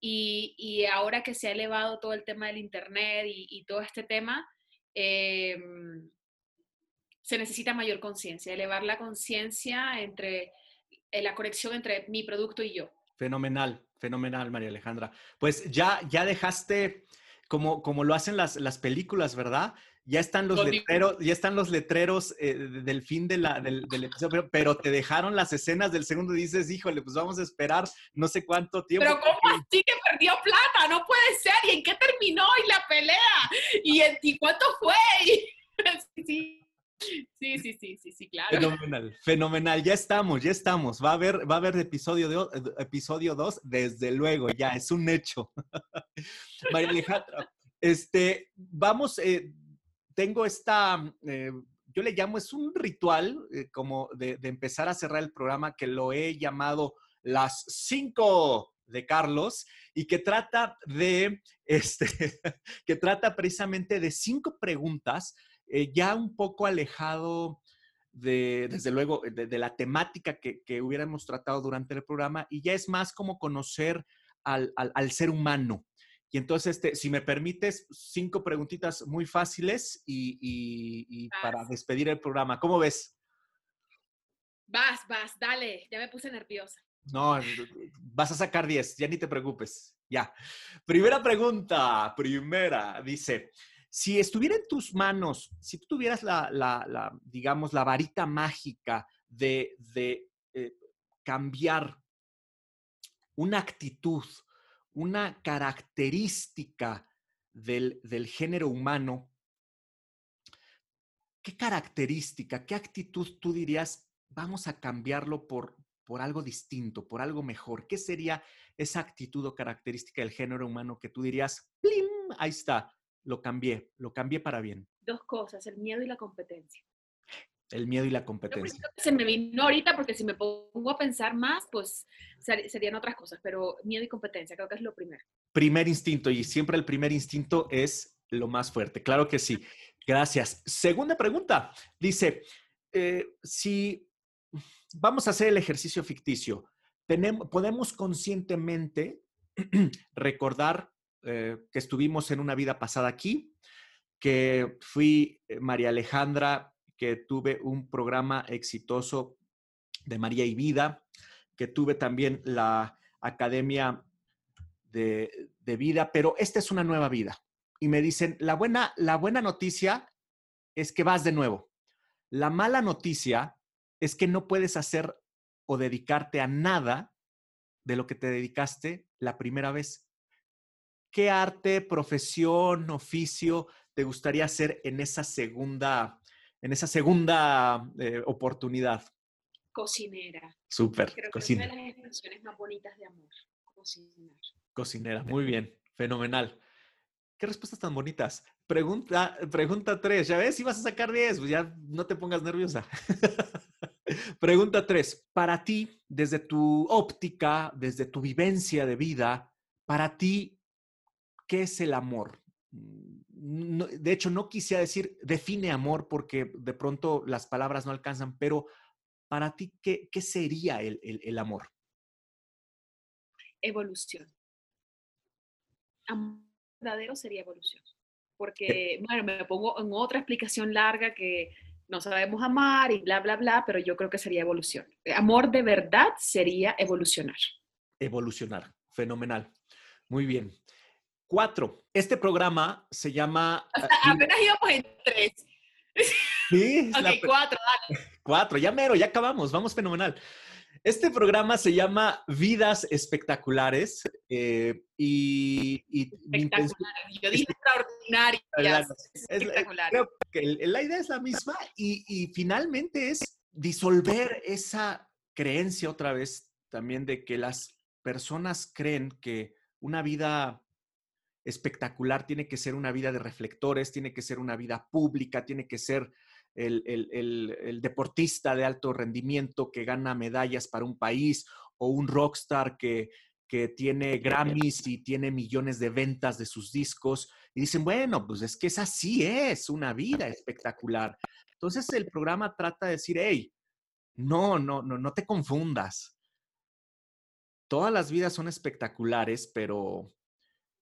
Y, y ahora que se ha elevado todo el tema del Internet y, todo este tema, em, se necesita mayor conciencia, elevar la conciencia entre eh, la conexión entre mi producto y yo. Fenomenal, fenomenal, María Alejandra. Pues ya, ya dejaste, como, como lo hacen las, las películas, ¿verdad? Ya están los letreros, ya están los letreros eh, del fin de la, del, episodio, pero te dejaron las escenas del segundo y dices, híjole, pues vamos a esperar no sé cuánto tiempo. Pero ¿cómo así que perdió plata? No puede ser. ¿Y en qué terminó? ¿Y la pelea? ¿Y, ¿y cuánto fue? sí. Sí, sí, sí, sí, sí, claro. Fenomenal, fenomenal. Ya estamos, ya estamos. Va a haber, va a haber episodio, episodio 2, desde luego, ya, es un hecho. María Alejandra, este, vamos, eh, tengo esta, eh, yo le llamo, es un ritual eh, como de, empezar a cerrar el programa que lo he llamado las cinco de Carlos y que trata de, este, que trata precisamente de cinco preguntas eh, ya un poco alejado de, desde luego, de, la temática que, hubiéramos tratado durante el programa y ya es más como conocer al, ser humano. Y entonces, este, si me permites, cinco preguntitas muy fáciles y, para despedir el programa. ¿Cómo ves? Vas, vas, dale, ya me puse nerviosa. No, vas a sacar diez, ya ni te preocupes. Ya. Primera pregunta, primera, dice, si estuviera en tus manos, si tú tuvieras la, digamos, la varita mágica de, eh, cambiar una actitud, una característica del, género humano, ¿qué característica, qué actitud tú dirías, vamos a cambiarlo por, por algo distinto, por algo mejor? ¿Qué sería esa actitud o característica del género humano que tú dirías, ¡plim! Ahí está, lo cambié, lo cambié para bien. Dos cosas, el miedo y la competencia. El miedo y la competencia. Se me vino ahorita porque si me pongo a pensar más, pues serían otras cosas, pero miedo y competencia creo que es lo primero. Primer instinto y siempre el primer instinto es lo más fuerte. Claro que sí. Gracias. Segunda pregunta. Dice, eh, si vamos a hacer el ejercicio ficticio, tenemos, podemos conscientemente recordar eh, que estuvimos en una vida pasada aquí, que fui eh, María Alejandra, que tuve un programa exitoso de María y Vida, que tuve también la Academia de, Vida, pero esta es una nueva vida. Y me dicen, la buena, la buena noticia es que vas de nuevo. La mala noticia es que no puedes hacer o dedicarte a nada de lo que te dedicaste la primera vez. ¿qué arte, profesión, oficio te gustaría hacer en esa segunda, en esa segunda eh, oportunidad? Cocinera. Súper, Creo que cocina. es una de las expresiones más bonitas de amor. Cocinar. Cocinera, muy bien, fenomenal. Qué respuestas tan bonitas. Pregunta, pregunta 3, ya ves, si vas a sacar 10, pues ya no te pongas nerviosa. pregunta 3, para ti, desde tu óptica, desde tu vivencia de vida, para ti, ¿qué es el amor? No- de hecho, no quisiera decir define amor porque de pronto las palabras no alcanzan, pero para ti, ¿qué, qué sería el- el- el amor? Evolución. Amor verdadero sería evolución. Porque, bueno, me pongo en otra explicación larga que no sabemos amar y bla, bla, bla, pero yo creo que sería evolución. Amor de verdad sería evolucionar. Evolucionar. Fenomenal. Muy bien. Cuatro. Este programa se llama... O sea, ah, apenas íbamos en tres. Sí, Ok, la- cuatro, dale. Cuatro, ya mero, ya acabamos, vamos fenomenal. Este programa se llama Vidas Espectaculares eh, y, y mi intención- Espectacular. Yo dije extraordinarias. Es- Espectacular. creo que la idea es la misma y, y finalmente es disolver esa creencia otra vez también de que las personas creen que una vida espectacular tiene que ser una vida de reflectores, tiene que ser una vida pública, tiene que ser el, el- el- el deportista de alto rendimiento que gana medallas para un país o un rockstar que, que tiene Grammys y tiene millones de ventas de sus discos. Y dicen, bueno, pues es que esa sí es una vida espectacular. Entonces el programa trata de decir, hey, no, no, no, no te confundas. Todas las vidas son espectaculares, pero,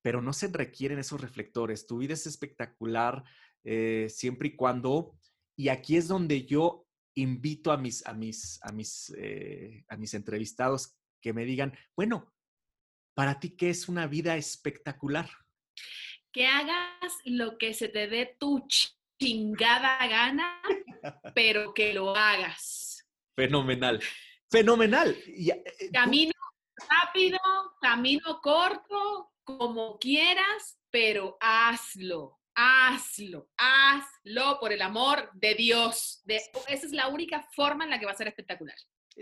pero no se requieren esos reflectores. Tu vida es espectacular eh, siempre y cuando, y aquí es donde yo invito a mis, a mis, a mis, eh, a mis entrevistados que me digan, bueno, para ti, ¿qué es una vida espectacular? Que hagas lo que se te dé tu chingada gana, pero que lo hagas. Fenomenal. Fenomenal. Eh, Camino rápido, camino corto, como quieras, pero hazlo, hazlo, hazlo por el amor de Dios. De, esa es la única forma en la que va a ser espectacular.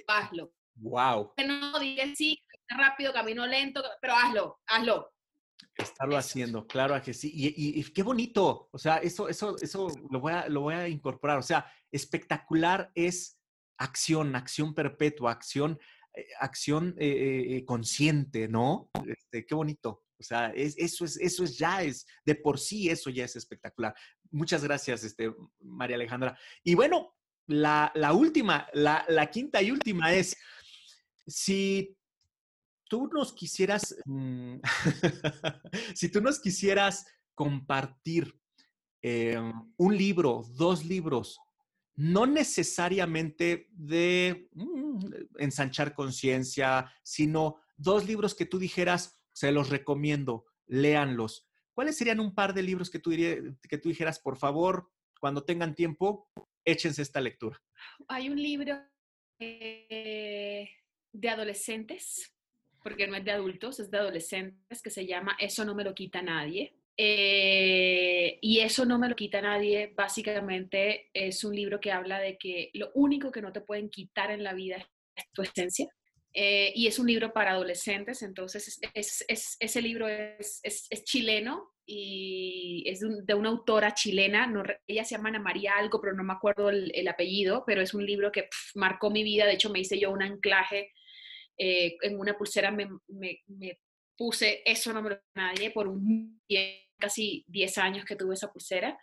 Hazlo. wow, Que no digas sí, rápido, camino lento, pero hazlo, hazlo. estarlo haciendo, claro que sí. Y, y- y qué bonito. O sea, eso, eso, eso lo voy, a, lo voy a incorporar. O sea, espectacular es acción, acción perpetua, acción, eh, acción eh, eh, consciente, ¿no? Este, qué bonito. O sea, es, eso, es, eso es ya es, de por sí eso ya es espectacular. Muchas gracias, este, María Alejandra. Y bueno, la, la última, la, la quinta y última es, si tú nos quisieras, mm, si tú nos quisieras compartir eh, un libro, dos libros, no necesariamente de mm, ensanchar conciencia, sino dos libros que tú dijeras, se los recomiendo, léanlos. ¿Cuáles serían un par de libros que tú, diría- que tú dijeras, por favor, cuando tengan tiempo, échense esta lectura? Hay un libro eh, de adolescentes, porque no es de adultos, es de adolescentes, que se llama Eso no me lo quita nadie. Eh, y eso no me lo quita nadie, básicamente es un libro que habla de que lo único que no te pueden quitar en la vida es tu esencia. Eh, y es un libro para adolescentes, entonces es, es- es- ese libro es, chileno y es de, un- de una autora chilena, no ella se llama Ana María algo, pero no me acuerdo el, el apellido, pero es un libro que pf, marcó mi vida, de hecho me hice yo un anclaje eh, en una pulsera, me, me- me puse eso no me lo nadie por un casi 10 años que tuve esa pulsera,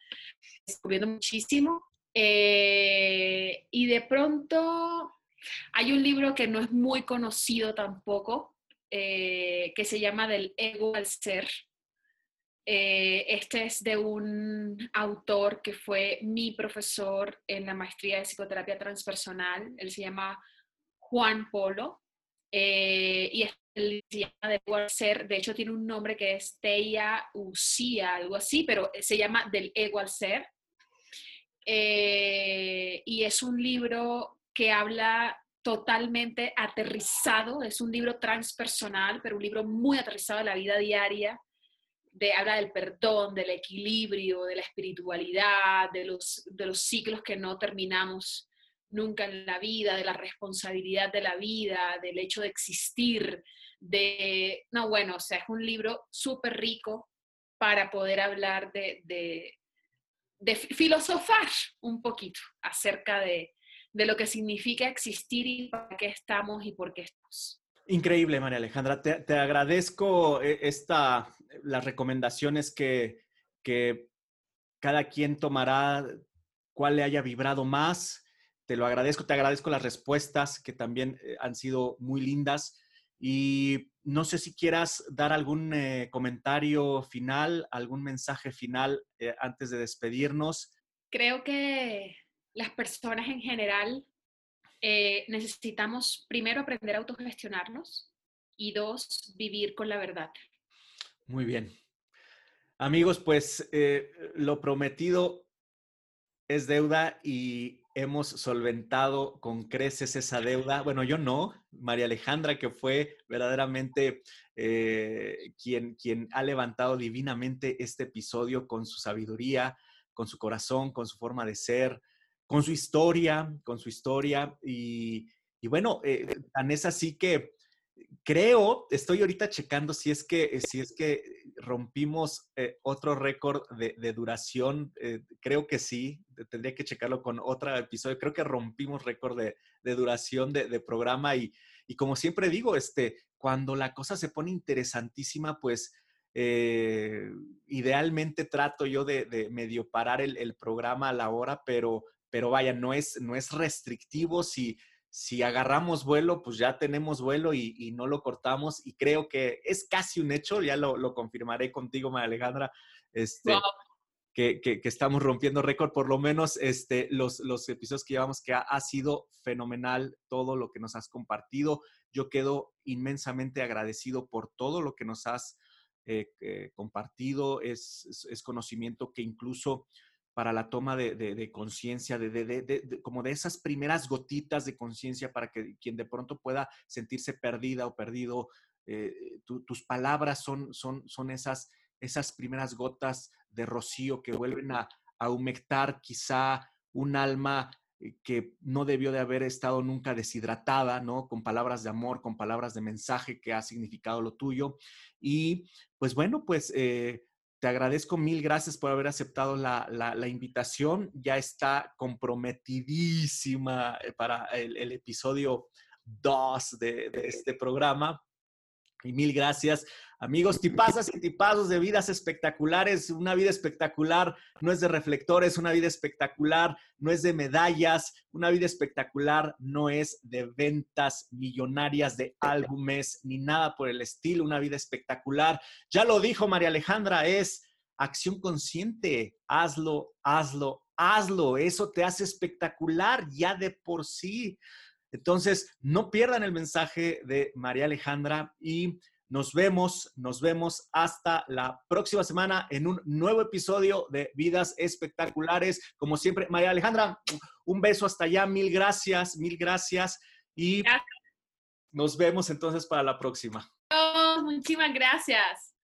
descubriendo muchísimo. Eh, y de pronto hay un libro que no es muy conocido tampoco, eh, que se llama Del ego al ser. Eh, este es de un autor que fue mi profesor en la maestría de psicoterapia transpersonal. Él se llama Juan Polo. eh, y llama Del ego al ser. De hecho, tiene un nombre que es Teia Usía, algo así, pero se llama Del ego al ser. Eh, y es un libro que habla totalmente aterrizado, es un libro transpersonal, pero un libro muy aterrizado de la vida diaria, de, habla del perdón, del equilibrio, de la espiritualidad, de los, de los ciclos que no terminamos nunca en la vida, de la responsabilidad de la vida, del hecho de existir, de, no, bueno, o sea, es un libro súper rico para poder hablar de, de, de, filosofar un poquito acerca de, de lo que significa existir y para qué estamos y por qué estamos. Increíble, María Alejandra. Te, te agradezco eh, esta, las recomendaciones que, que cada quien tomará, cuál le haya vibrado más. Te lo agradezco, te agradezco las respuestas que también eh, han sido muy lindas. Y no sé si quieras dar algún eh, comentario final, algún mensaje final antes de despedirnos. Creo que las personas en general eh, necesitamos primero aprender a autogestionarnos y dos, vivir con la verdad. Muy bien. Amigos, pues eh, lo prometido es deuda y hemos solventado con creces esa deuda. Bueno, yo no, María Alejandra, que fue verdaderamente eh, quien, quien ha levantado divinamente este episodio con su sabiduría, con su corazón, con su forma de ser, con su historia, con su historia. Y, bueno, eh, tan es así que creo, estoy ahorita checando si es que, si es que rompimos eh, otro récord de, duración. Eh, creo que sí, tendría que checarlo con otro episodio. Creo que rompimos récord de, duración de, programa y, y, como siempre digo, este, cuando la cosa se pone interesantísima, pues... idealmente trato yo de, medio parar el, el, programa a la hora, pero pero vaya, no es, no es restrictivo. Si, si agarramos vuelo, pues ya tenemos vuelo y, no lo cortamos. Y creo que es casi un hecho, ya lo, confirmaré contigo, María Alejandra, este, que, estamos rompiendo récord, por lo menos este, los, los episodios que llevamos, que ha, sido fenomenal todo lo que nos has compartido. Yo quedo inmensamente agradecido por todo lo que nos has eh, eh, compartido. es, es, conocimiento que incluso para la toma de, conciencia, de, como de esas primeras gotitas de conciencia para que quien de pronto pueda sentirse perdida o perdido, eh, tus palabras son, son, son esas, esas primeras gotas de rocío que vuelven a, a humectar quizá un alma eh, que no debió de haber estado nunca deshidratada, ¿no? Con palabras de amor, con palabras de mensaje que ha significado lo tuyo. Y pues bueno, pues eh, te agradezco mil gracias por haber aceptado la, invitación. Ya está comprometidísima eh, para el, episodio 2 de, este programa. Y mil gracias. Amigos, tipazas y tipazos de vidas espectaculares. Una vida espectacular no es de reflectores, una vida espectacular no es de medallas, una vida espectacular no es de ventas millonarias de álbumes ni nada por el estilo. Una vida espectacular, ya lo dijo María Alejandra, es acción consciente. Hazlo, hazlo, hazlo. Eso te hace espectacular ya de por sí. Entonces, no pierdan el mensaje de María Alejandra y nos vemos, nos vemos hasta la próxima semana en un nuevo episodio de Vidas Espectaculares. Como siempre, María Alejandra, un beso hasta allá, mil gracias, mil gracias y nos vemos entonces para la próxima. Oh, muchísimas gracias.